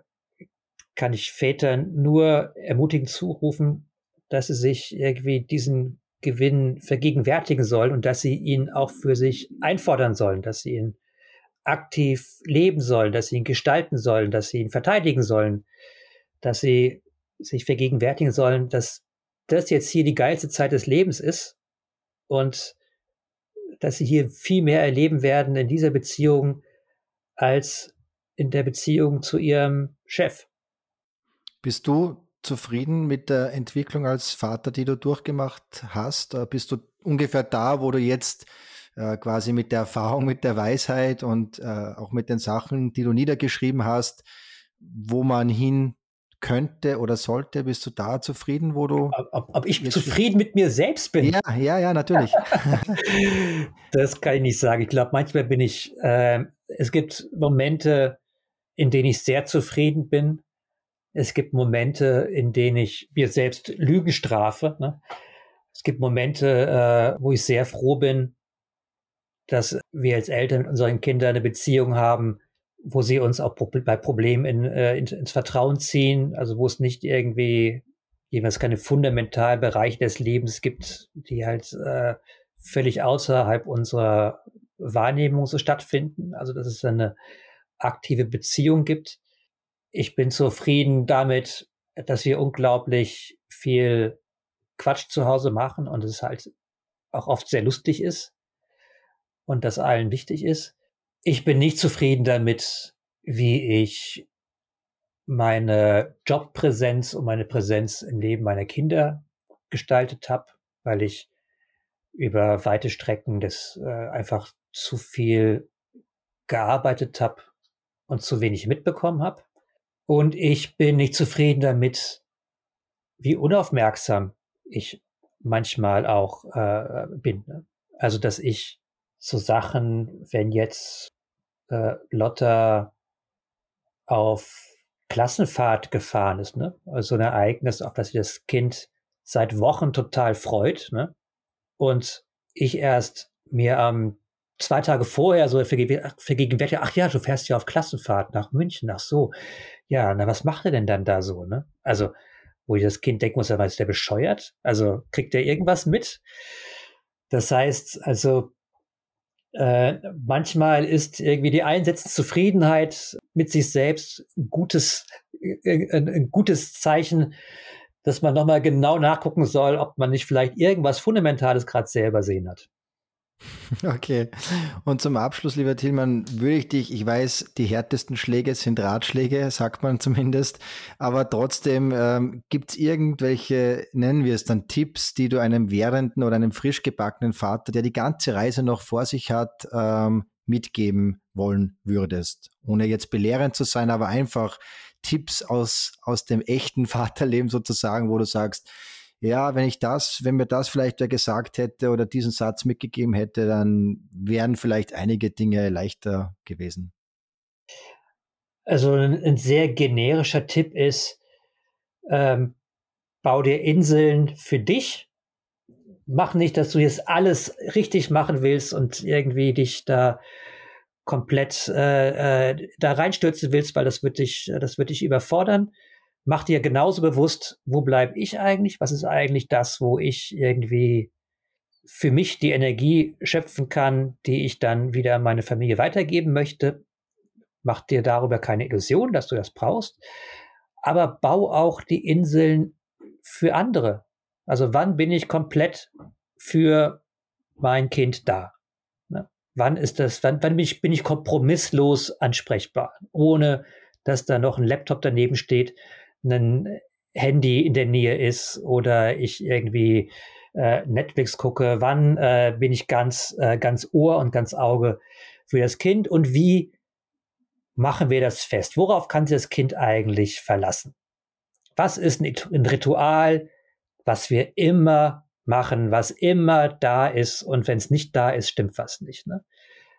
A: kann ich Vätern nur ermutigend zurufen, dass sie sich irgendwie diesen Gewinn vergegenwärtigen sollen und dass sie ihn auch für sich einfordern sollen, dass sie ihn aktiv leben sollen, dass sie ihn gestalten sollen, dass sie ihn verteidigen sollen, dass sie sich vergegenwärtigen sollen, dass das jetzt hier die geilste Zeit des Lebens ist und dass sie hier viel mehr erleben werden in dieser Beziehung als in der Beziehung zu ihrem Chef.
C: Bist du zufrieden mit der Entwicklung als Vater, die du durchgemacht hast? Äh, bist du ungefähr da, wo du jetzt äh, quasi mit der Erfahrung, mit der Weisheit und äh, auch mit den Sachen, die du niedergeschrieben hast, wo man hin könnte oder sollte? Bist du da zufrieden, wo du.
A: Ob, ob ich zufrieden mit mir selbst bin?
C: Ja, ja, ja, natürlich. <laughs> <laughs>
A: das kann ich nicht sagen. Ich glaube, manchmal bin ich, äh, es gibt Momente, in denen ich sehr zufrieden bin es gibt Momente, in denen ich mir selbst Lügen strafe. Ne? Es gibt Momente, äh, wo ich sehr froh bin, dass wir als Eltern mit unseren Kindern eine Beziehung haben, wo sie uns auch bei Problemen in, äh, in, ins Vertrauen ziehen, also wo es nicht irgendwie jeweils keine fundamentalen Bereiche des Lebens gibt, die halt äh, völlig außerhalb unserer Wahrnehmung so stattfinden. Also dass es eine aktive Beziehung gibt ich bin zufrieden damit, dass wir unglaublich viel Quatsch zu Hause machen und es halt auch oft sehr lustig ist und das allen wichtig ist. Ich bin nicht zufrieden damit, wie ich meine Jobpräsenz und meine Präsenz im Leben meiner Kinder gestaltet habe, weil ich über weite Strecken das äh, einfach zu viel gearbeitet habe und zu wenig mitbekommen habe. Und ich bin nicht zufrieden damit, wie unaufmerksam ich manchmal auch äh, bin. Ne? Also, dass ich so Sachen, wenn jetzt äh, Lotta auf Klassenfahrt gefahren ist, ne? Also ein Ereignis, auf das sich das Kind seit Wochen total freut, ne? Und ich erst mir am zwei Tage vorher so vergegenwärtige, ach ja, du fährst ja auf Klassenfahrt nach München, ach so. Ja, na, was macht er denn dann da so, ne? Also, wo ich das Kind denken muss, ist der bescheuert? Also, kriegt der irgendwas mit? Das heißt, also, äh, manchmal ist irgendwie die einsetzende Zufriedenheit mit sich selbst ein gutes, äh, ein, ein gutes Zeichen, dass man nochmal genau nachgucken soll, ob man nicht vielleicht irgendwas Fundamentales gerade selber sehen hat. <laughs>
C: Okay. Und zum Abschluss, lieber Tillmann, würde ich dich, ich weiß, die härtesten Schläge sind Ratschläge, sagt man <laughs> zumindest, aber trotzdem ähm, gibt es irgendwelche, nennen wir es dann Tipps, die du einem währenden oder einem frisch gebackenen Vater, der die ganze Reise noch vor sich hat, ähm, mitgeben wollen würdest? Ohne jetzt belehrend zu sein, aber einfach Tipps aus, aus dem echten <laughs> Vaterleben sozusagen, wo du sagst, ja, wenn ich das, wenn mir das vielleicht wer gesagt hätte oder diesen Satz mitgegeben hätte, dann wären vielleicht einige Dinge leichter gewesen.
A: Also ein, ein sehr generischer Tipp ist, ähm, bau dir Inseln für dich. Mach nicht, dass du jetzt alles richtig machen willst und irgendwie dich da komplett äh, äh, da reinstürzen willst, weil das wird dich, das wird dich überfordern mach dir genauso bewusst, wo bleibe ich eigentlich? Was ist eigentlich das, wo ich irgendwie für mich die Energie schöpfen kann, die ich dann wieder an meine Familie weitergeben möchte? Mach dir darüber keine Illusion, dass du das brauchst. Aber bau auch die Inseln für andere. Also wann bin ich komplett für mein Kind da? Ne? Wann ist das, wann, wann bin, ich, bin ich kompromisslos ansprechbar, ohne dass da noch ein Laptop daneben steht, ein Handy in der Nähe ist oder ich irgendwie äh, Netflix gucke, wann äh, bin ich ganz, äh, ganz Ohr und ganz Auge für das Kind und wie machen wir das fest? Worauf kann sich das Kind eigentlich verlassen? Was ist ein, Ritual, was wir immer machen, was immer da ist und wenn es nicht da ist, stimmt was nicht. Ne?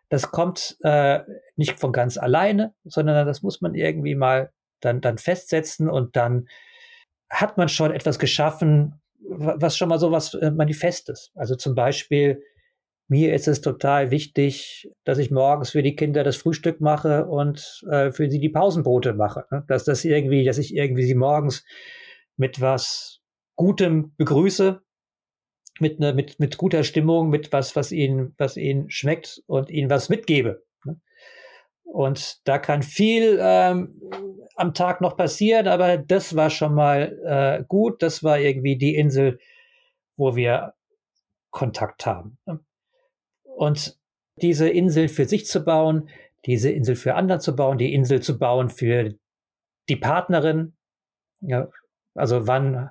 A: Das kommt äh, nicht von ganz alleine, sondern das muss man irgendwie mal dann, dann festsetzen und dann hat man schon etwas geschaffen, was schon mal so was äh, Manifestes. Also zum Beispiel, mir ist es total wichtig, dass ich morgens für die Kinder das Frühstück mache und äh, für sie die Pausenbrote mache. Ne? Dass das irgendwie, dass ich irgendwie sie morgens mit was Gutem begrüße, mit, ne, mit, mit guter Stimmung, mit was, was ihnen, was ihnen schmeckt und ihnen was mitgebe. Ne? Und da kann viel ähm, am Tag noch passieren, aber das war schon mal äh, gut. Das war irgendwie die Insel, wo wir Kontakt haben. Und diese Insel für sich zu bauen, diese Insel für andere zu bauen, die Insel zu bauen für die Partnerin. Ja, also wann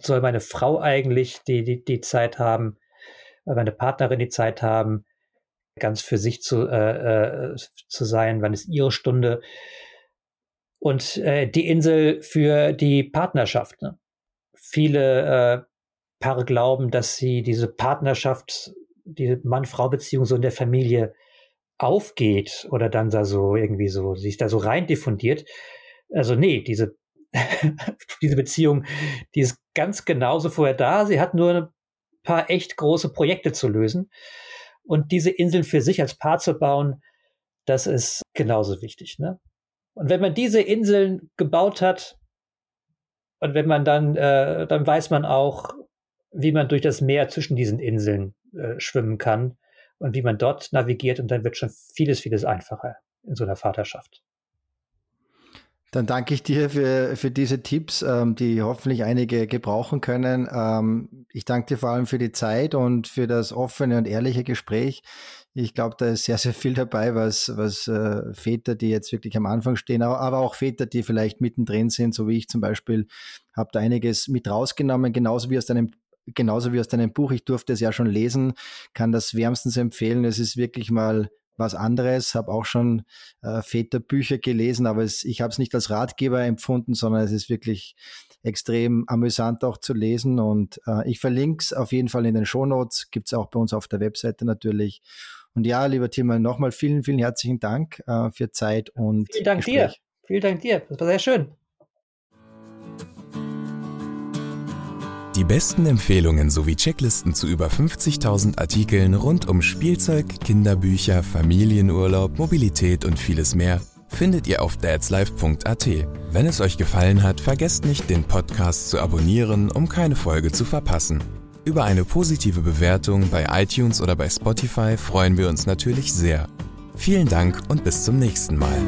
A: soll meine Frau eigentlich die, die, die Zeit haben, meine Partnerin die Zeit haben, ganz für sich zu, äh, äh, zu sein, wann ist ihre Stunde. Und äh, die Insel für die Partnerschaft. Ne? Viele äh, Paare glauben, dass sie diese Partnerschaft, diese Mann-Frau-Beziehung so in der Familie aufgeht oder dann da so irgendwie so sich da so rein diffundiert. Also nee, diese <laughs> diese Beziehung, die ist ganz genauso vorher da. Sie hat nur ein paar echt große Projekte zu lösen. Und diese Inseln für sich als Paar zu bauen, das ist genauso wichtig. Ne? Und wenn man diese Inseln gebaut hat und wenn man dann, äh, dann weiß man auch, wie man durch das Meer zwischen diesen Inseln äh, schwimmen kann und wie man dort navigiert und dann wird schon vieles, vieles einfacher in so einer Vaterschaft.
C: Dann danke ich dir für, für diese Tipps, ähm, die hoffentlich einige gebrauchen können. Ähm, ich danke dir vor allem für die Zeit und für das offene und ehrliche Gespräch. Ich glaube, da ist sehr, sehr viel dabei, was, was äh, Väter, die jetzt wirklich am Anfang stehen, aber auch Väter, die vielleicht mittendrin sind, so wie ich zum Beispiel, habe da einiges mit rausgenommen, genauso wie aus deinem genauso wie aus deinem Buch. Ich durfte es ja schon lesen, kann das wärmstens empfehlen. Es ist wirklich mal was anderes, habe auch schon äh, Väterbücher gelesen, aber es, ich habe es nicht als Ratgeber empfunden, sondern es ist wirklich extrem amüsant auch zu lesen. Und äh, ich verlinke es auf jeden Fall in den Shownotes, gibt es auch bei uns auf der Webseite natürlich. Und ja, lieber Tilman, nochmal vielen, vielen herzlichen Dank äh, für Zeit und
A: Vielen Dank Gespräch. dir. Vielen Dank dir. Das war sehr schön.
B: Die besten Empfehlungen sowie Checklisten zu über 50.000 Artikeln rund um Spielzeug, Kinderbücher, Familienurlaub, Mobilität und vieles mehr findet ihr auf dadslife.at. Wenn es euch gefallen hat, vergesst nicht, den Podcast zu abonnieren, um keine Folge zu verpassen. Über eine positive Bewertung bei iTunes oder bei Spotify freuen wir uns natürlich sehr. Vielen Dank und bis zum nächsten Mal.